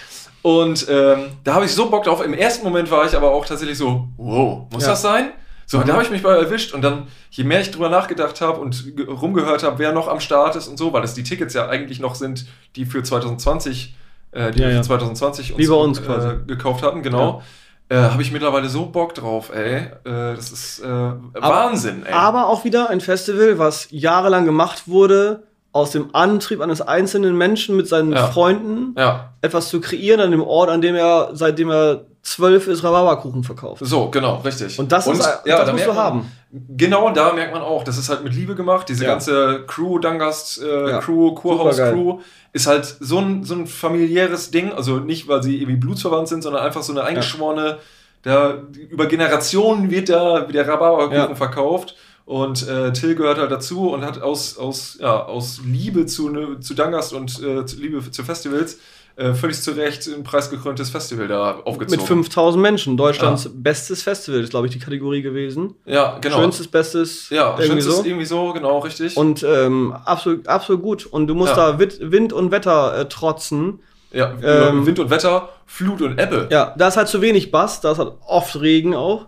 Und ähm, da habe ich so Bock drauf. Im ersten Moment war ich aber auch tatsächlich so, wow, muss Ja. das sein? So, und da habe ich mich bei erwischt und dann, je mehr ich drüber nachgedacht habe und ge- rumgehört habe, wer noch am Start ist und so, weil das die Tickets ja eigentlich noch sind, die für 2020, äh, die Ja, wir ja. für 2020 Wie bei uns quasi. äh, gekauft hatten, genau. Äh, habe ich mittlerweile so Bock drauf, ey. Äh, das ist äh, Wahnsinn, ey. Aber auch wieder ein Festival, was jahrelang gemacht wurde, aus dem Antrieb eines einzelnen Menschen mit seinen Ja. Freunden ja, etwas zu kreieren an dem Ort, an dem er, seitdem er zwölf ist, Rhabarberkuchen verkauft. so, genau, richtig. Und das ist- das da musst du man- haben. Genau, da merkt man auch, das ist halt mit Liebe gemacht. Diese Ja. ganze Crew, Dangast äh, Ja. Crew, Kurhaus Supergeil. Crew, ist halt so ein, so ein familiäres Ding. Also nicht, weil sie irgendwie blutsverwandt sind, sondern einfach so eine eingeschworene, da über Generationen wird da der Rhabarberkuchen Ja. verkauft. Und äh, Till gehört halt dazu und hat aus, aus, ja, aus Liebe zu, ne, zu Dangast und äh, zu Liebe zu Festivals äh, völlig zu Recht ein preisgekröntes Festival da aufgezogen. Mit 5000 Menschen. Deutschlands bestes Festival ist, glaube ich, die Kategorie gewesen. Ja, genau. Schönstes, bestes, ja, irgendwie schönstes so. irgendwie so, genau, richtig. Und ähm, absolut, absolut gut. Und du musst Ja. da Wind, Wind und Wetter äh, trotzen. Ja, Ähm, Wind und Wetter, Flut und Ebbe. Ja, da ist halt zu wenig Bass, da ist halt oft Regen auch.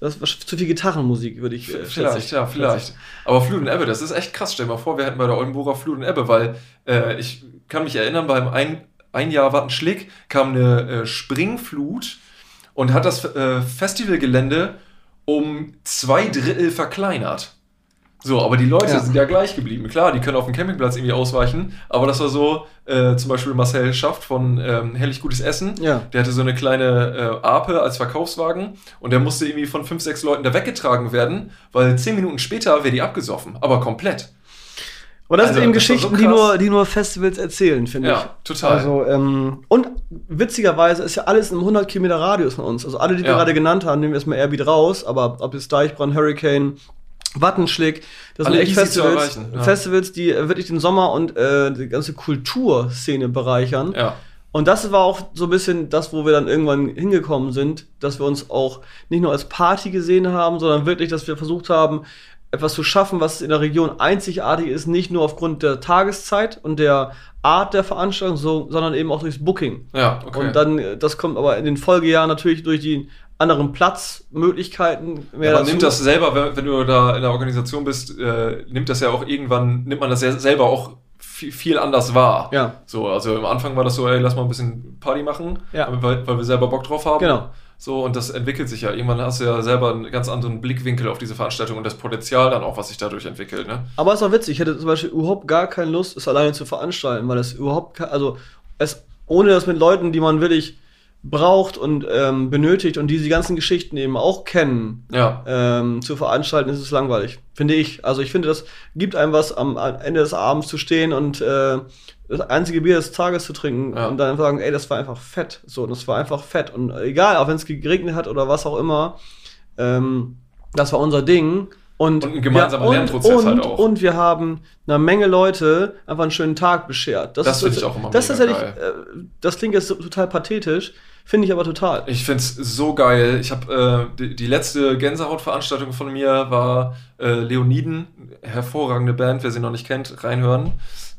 Das ist zu viel Gitarrenmusik, würde ich äh, schätze Vielleicht, ich. ja, vielleicht. Aber Flut und Ebbe, das ist echt krass. Stell dir mal vor, wir hätten bei der Oldenburger Flut und Ebbe, weil äh, ich kann mich erinnern, beim ein, ein Jahr Wattenschlick kam eine äh, Springflut und hat das äh, Festivalgelände um zwei Drittel verkleinert. So, aber die Leute Ja. sind ja gleich geblieben. Klar, die können auf dem Campingplatz irgendwie ausweichen, aber das war so, äh, zum Beispiel Marcel Schaft von ähm, Herrlich Gutes Essen, Ja. der hatte so eine kleine äh, Ape als Verkaufswagen und der musste irgendwie von fünf, sechs Leuten da weggetragen werden, weil zehn Minuten später wäre die abgesoffen, aber komplett. Aber das Also, sind eben das war so Geschichten, die, nur, die nur Festivals erzählen, finde ich. Ja, total. Also, ähm, und witzigerweise ist ja alles im 100 Kilometer Radius von uns. Also alle, die wir Ja. gerade genannt haben, nehmen wir erstmal Airbeat raus, aber ob jetzt Deichbrand, Hurricane, Wattenschlick, das Alle sind echt Festivals, ja. Festivals, die äh, wirklich den Sommer und äh, die ganze Kulturszene bereichern. Ja, Und das war auch so ein bisschen das, wo wir dann irgendwann hingekommen sind, dass wir uns auch nicht nur als Party gesehen haben, sondern wirklich, dass wir versucht haben, etwas zu schaffen, was in der Region einzigartig ist, nicht nur aufgrund der Tageszeit und der Art der Veranstaltung, so, sondern eben auch durchs Booking. ja, okay. Und dann, äh, das kommt aber in den Folgejahren natürlich durch die anderen Platzmöglichkeiten mehr ja, man nimmt das selber, wenn, du da in der Organisation bist, äh, nimmt das ja auch irgendwann, nimmt man das ja selber auch viel, viel anders wahr. Ja. So, also am Anfang war das so, ey, lass mal ein bisschen Party machen, Ja. weil, weil wir selber Bock drauf haben. Genau. So, und das entwickelt sich ja. Irgendwann hast du ja selber einen ganz anderen Blickwinkel auf diese Veranstaltung und das Potenzial dann auch, was sich dadurch entwickelt, ne? Aber es ist auch witzig, ich hätte zum Beispiel überhaupt gar keine Lust, es alleine zu veranstalten, weil es überhaupt, also es, ohne das mit Leuten, die man wirklich braucht und ähm, benötigt und die die ganzen Geschichten eben auch kennen, Ja. ähm, zu veranstalten, ist es langweilig, finde ich. Also ich finde, das gibt einem was, am Ende des Abends zu stehen und äh, das einzige Bier des Tages zu trinken Ja. und dann sagen, ey, das war einfach fett. So, das war einfach fett. Und egal, auch wenn es geregnet hat oder was auch immer, ähm, das war unser Ding. Und, Und ein gemeinsamer und, Lernprozess und, halt auch. Und wir haben einer Menge Leute einfach einen schönen Tag beschert. Das ist finde ich auch immer Das mega tatsächlich, äh, das klingt jetzt total pathetisch, finde ich aber total. Ich find's so geil. Ich habe äh, die, die letzte Gänsehautveranstaltung von mir war äh, Leoniden, hervorragende Band, wer sie noch nicht kennt, reinhören.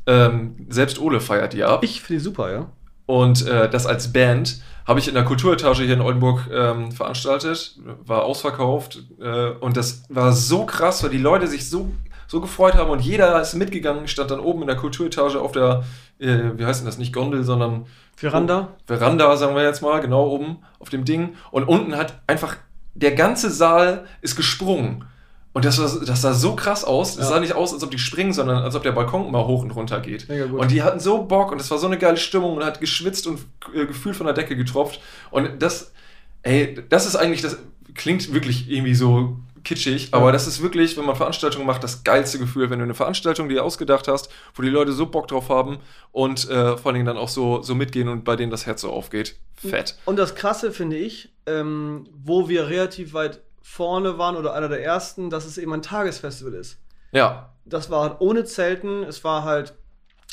Ähm, selbst Ole feiert die ab. Ich finde die super, ja. Und äh, das als Band habe ich in der Kulturetage hier in Oldenburg ähm, veranstaltet, war ausverkauft äh, und das war so krass, weil die Leute sich so, so gefreut haben und jeder ist mitgegangen, stand dann oben in der Kulturetage auf der, äh, wie heißt denn das, nicht Gondel, sondern Veranda. Veranda, sagen wir jetzt mal, genau oben auf dem Ding. Und unten hat einfach der ganze Saal ist gesprungen. Und das, war, das sah so krass aus. Es Ja. sah nicht aus, als ob die springen, sondern als ob der Balkon immer hoch und runter geht. Und die hatten so Bock und es war so eine geile Stimmung und hat geschwitzt und äh, gefühlt von der Decke getropft. Und das, ey, das ist eigentlich, das klingt wirklich irgendwie so kitschig, Ja. aber das ist wirklich, wenn man Veranstaltungen macht, das geilste Gefühl, wenn du eine Veranstaltung dir ausgedacht hast, wo die Leute so Bock drauf haben und äh, vor allen Dingen dann auch so, so mitgehen und bei denen das Herz so aufgeht. Fett. Und das Krasse finde ich, ähm, wo wir relativ weit vorne waren oder einer der ersten, dass es eben ein Tagesfestival ist. Ja, Das war halt ohne Zelten, es war halt,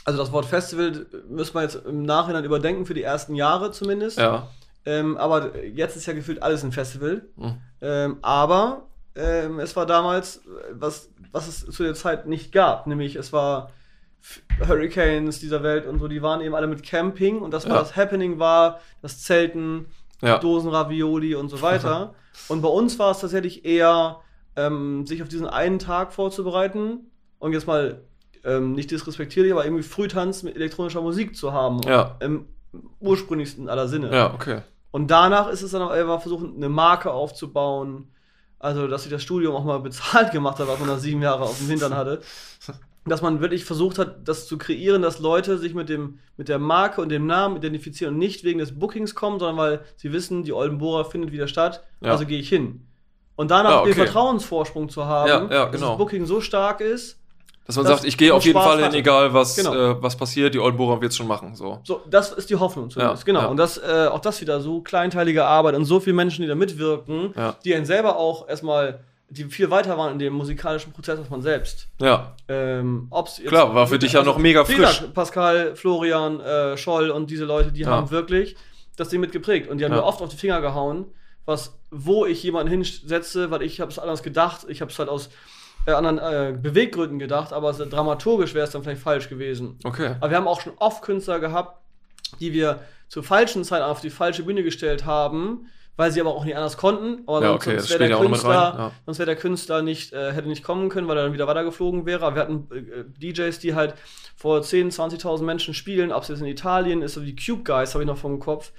also das Wort Festival müssen wir jetzt im Nachhinein überdenken, für die ersten Jahre zumindest. ja. Ähm, aber jetzt ist ja gefühlt alles ein Festival. Hm. Ähm, aber ähm, es war damals, was, was es zu der Zeit nicht gab, nämlich es war Hurricanes dieser Welt und so, die waren eben alle mit Camping und das war Ja. das Happening war, das Zelten Ja. Dosen Ravioli und so weiter. und bei uns war es tatsächlich eher, ähm, sich auf diesen einen Tag vorzubereiten und jetzt mal ähm, nicht disrespektierlich, aber irgendwie Frühtanz mit elektronischer Musik zu haben. Ja. Im ursprünglichsten aller Sinne. Ja, okay. Und danach ist es dann aber eher versuchen, eine Marke aufzubauen. Also, dass ich das Studium auch mal bezahlt gemacht habe, was man da sieben Jahre auf dem Hintern hatte. Dass man wirklich versucht hat, das zu kreieren, dass Leute sich mit, dem, mit der Marke und dem Namen identifizieren und nicht wegen des Bookings kommen, sondern weil sie wissen, die Oldenburger findet wieder statt, Ja. also gehe ich hin. Und danach Ja, okay. den Vertrauensvorsprung zu haben, Ja, ja, dass genau. das Booking so stark ist, Dass man Das sagt, ich gehe auf jeden Spaß Fall hin, hatte. egal was, Genau. äh, was passiert, die Oldenburger wird es schon machen. So. So, das ist die Hoffnung zumindest. Ja, genau. ja. Und das, äh, auch das wieder so kleinteilige Arbeit und so viele Menschen, die da mitwirken, Ja. die einen selber auch erstmal, die viel weiter waren in dem musikalischen Prozess als man selbst. Ja, Ähm, ob's jetzt- Klar, war für dich ja noch mega frisch. gesagt, Pascal, Florian, äh, Scholl und diese Leute, die Ja. haben wirklich das Ding mitgeprägt. Und die haben Ja. mir oft auf die Finger gehauen, was, wo ich jemanden hinsetze, weil ich habe es anders gedacht. Ich habe es halt aus äh, anderen äh, Beweggründen gedacht, aber so dramaturgisch wäre es dann vielleicht falsch gewesen. okay. Aber wir haben auch schon oft Künstler gehabt, die wir zur falschen Zeit auf die falsche Bühne gestellt haben, weil sie aber auch nicht anders konnten. Aber Ja, okay, das sonst wäre der Künstler, ja. sonst wäre der Künstler nicht, äh, hätte nicht kommen können, weil er dann wieder weitergeflogen wäre. Aber wir hatten äh, DJs, die halt vor 10.000, 20.000 Menschen spielen, ob es jetzt in Italien ist, so wie Cube Guys, habe ich noch vom Kopf.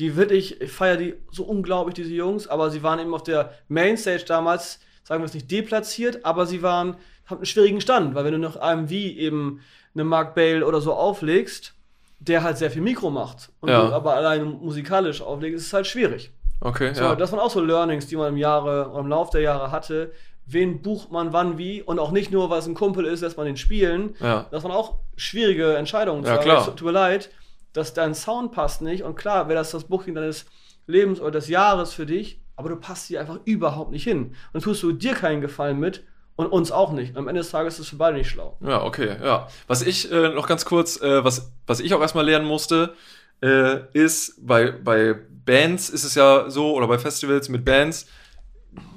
Die wirklich, ich feiere die so unglaublich, diese Jungs, aber sie waren eben auf der Mainstage damals, sagen wir es nicht deplatziert, aber sie waren, haben einen schwierigen Stand, weil wenn du noch einem wie eben eine Mark Bale oder so auflegst, der halt sehr viel Mikro macht und Ja. du aber alleine musikalisch auflegst, ist es halt schwierig. Okay, So, ja. Das waren auch so Learnings, die man im Jahre oder im Lauf der Jahre hatte. Wen bucht man wann wie und auch nicht nur, weil es ein Kumpel ist, lässt man den spielen. Ja. Das waren auch schwierige Entscheidungen. Ja, klar. es Tut mir leid, dass dein Sound passt nicht und klar wäre das das Booking deines Lebens oder des Jahres für dich, aber du passt hier einfach überhaupt nicht hin. Und tust du dir keinen Gefallen mit und uns auch nicht. Am Ende des Tages ist es für beide nicht schlau. Ja, okay, ja. Was ich äh, noch ganz kurz, äh, was, was ich auch erstmal lernen musste, äh, ist, bei, bei Bands ist es ja so, oder bei Festivals mit Bands,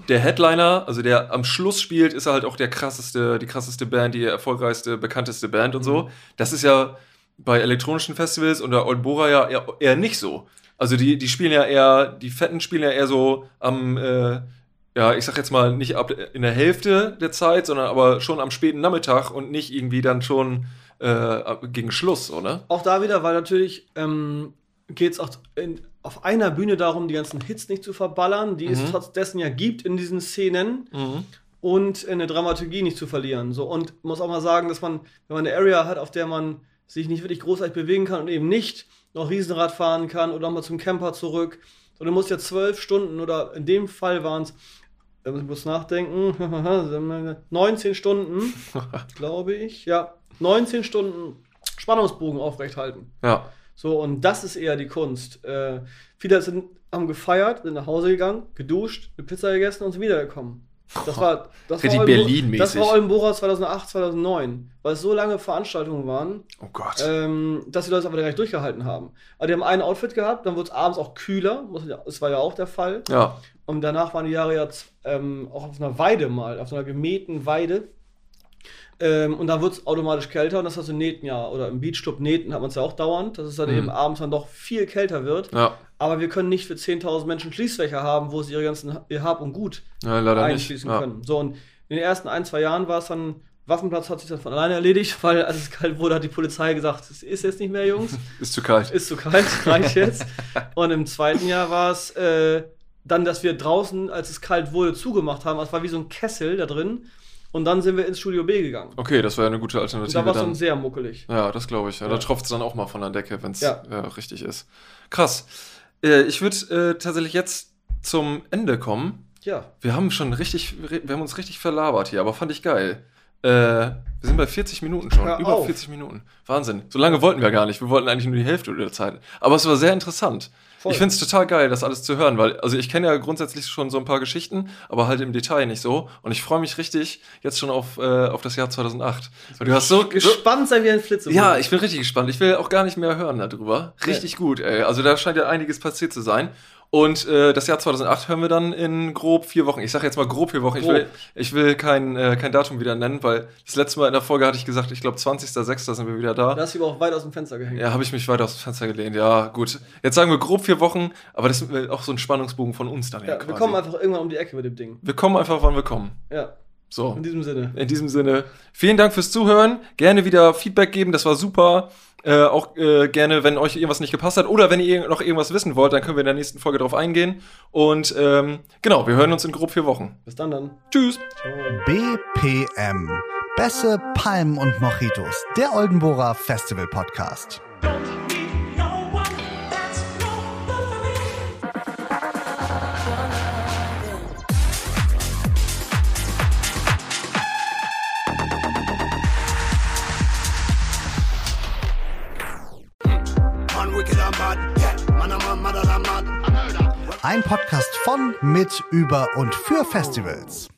der Headliner, also der am Schluss spielt, ist halt auch der krasseste, die krasseste Band, die erfolgreichste, bekannteste Band und so. Das ist ja bei elektronischen Festivals und der Olbora ja eher, eher nicht so. Also die, die spielen ja eher, die Fetten spielen ja eher so am, äh, ja, ich sag jetzt mal nicht ab in der Hälfte der Zeit, sondern aber schon am späten Nachmittag und nicht irgendwie dann schon äh, gegen Schluss, oder? Auch da wieder, weil natürlich ähm, geht es auch in, auf einer Bühne darum, die ganzen Hits nicht zu verballern, die es Mhm. trotz dessen ja gibt in diesen Szenen und eine Dramaturgie nicht zu verlieren. So und muss auch mal sagen, dass man, wenn man eine Area hat, auf der man sich nicht wirklich großartig bewegen kann und eben nicht noch Riesenrad fahren kann oder mal zum Camper zurück, sondern du musst ja zwölf Stunden oder in dem Fall waren es, ich muss nachdenken, 19 Stunden, glaube ich, ja, 19 Stunden Spannungsbogen aufrechthalten. Ja. So, und das ist eher die Kunst. Äh, viele sind, haben gefeiert, sind nach Hause gegangen, geduscht, eine Pizza gegessen und sind wiedergekommen. Das war, das Richtig Berlin-mäßig. Das war Oldenburger 2008, 2009, weil es so lange Veranstaltungen waren, Oh Gott. ähm, dass die Leute es aber gar nicht durchgehalten haben. Aber die haben ein Outfit gehabt, dann wurde es abends auch kühler, ja- das war ja auch der Fall. ja. Und danach waren die Jahre jetzt ähm, auch auf einer Weide mal, auf einer gemähten Weide. Ähm, und dann wird es automatisch kälter und das hast du Nähten ja, oder im Beachclub Nähten hat man es ja auch dauernd, dass es dann Mhm. eben abends dann doch viel kälter wird. Ja. Aber wir können nicht für 10.000 Menschen Schließfächer haben, wo sie ihre ganzen ihr Hab und Gut ja, einschließen Ja. können. So, und in den ersten ein, zwei Jahren war es dann, Waffenplatz hat sich dann von alleine erledigt, weil als es kalt wurde, hat die Polizei gesagt, es ist jetzt nicht mehr, Jungs. Ist zu kalt. ist zu kalt, reicht jetzt. Und im zweiten Jahr war es äh, dann, dass wir draußen, als es kalt wurde, zugemacht haben. Es war wie so ein Kessel da drin. Und dann sind wir ins Studio B gegangen. Okay, das war ja eine gute Und Alternative da war es dann sehr muckelig. Ja, das glaube ich. Ja, Da Ja. tropft es dann auch mal von der Decke, wenn es Ja. richtig ist. Krass. Äh, ich würde äh, tatsächlich jetzt zum Ende kommen. Ja. Wir haben schon richtig, wir haben uns richtig verlabert hier, aber fand ich geil. Äh, wir sind bei 40 Minuten schon. Hör über auf. 40 Minuten. Wahnsinn. So lange wollten wir gar nicht. Wir wollten eigentlich nur die Hälfte der Zeit. Aber es war sehr interessant. Voll. Ich finde es total geil, das alles zu hören, weil, also ich kenne ja grundsätzlich schon so ein paar Geschichten, aber halt im Detail nicht so. Und ich freue mich richtig jetzt schon auf, äh, auf das Jahr 2008. Weil du hast so, Gespannt sein wie ein Flitze. ja, ich bin richtig gespannt. Ich will auch gar nicht mehr hören darüber. Richtig gut, ey. Also da scheint ja einiges passiert zu sein. Und äh, das Jahr 2008 hören wir dann in grob vier Wochen. Ich sage jetzt mal grob vier Wochen. Ich will, ich will kein, äh, kein Datum wieder nennen, weil das letzte Mal in der Folge hatte ich gesagt, ich glaube 20.06. sind wir wieder da. Da hast du aber auch weit aus dem Fenster gehängt. Ja, habe ich mich weit aus dem Fenster gelehnt. Ja, gut. Jetzt sagen wir grob vier Wochen, aber das ist auch so ein Spannungsbogen von uns dann ja, wir kommen einfach irgendwann um die Ecke mit dem Ding. Wir kommen einfach, wann wir kommen. Ja. So. In diesem Sinne. In diesem Sinne. Vielen Dank fürs Zuhören. Gerne wieder Feedback geben, das war super. Äh, auch äh, gerne, wenn euch irgendwas nicht gepasst hat oder wenn ihr noch irgendwas wissen wollt, dann können wir in der nächsten Folge darauf eingehen. Und ähm, genau, wir hören uns in grob vier Wochen. Bis dann dann. Tschüss. BPM. Bässe, Palmen und Mojitos. Der Oldenburger Festival Podcast. Ein Podcast von, mit, über und für Festivals.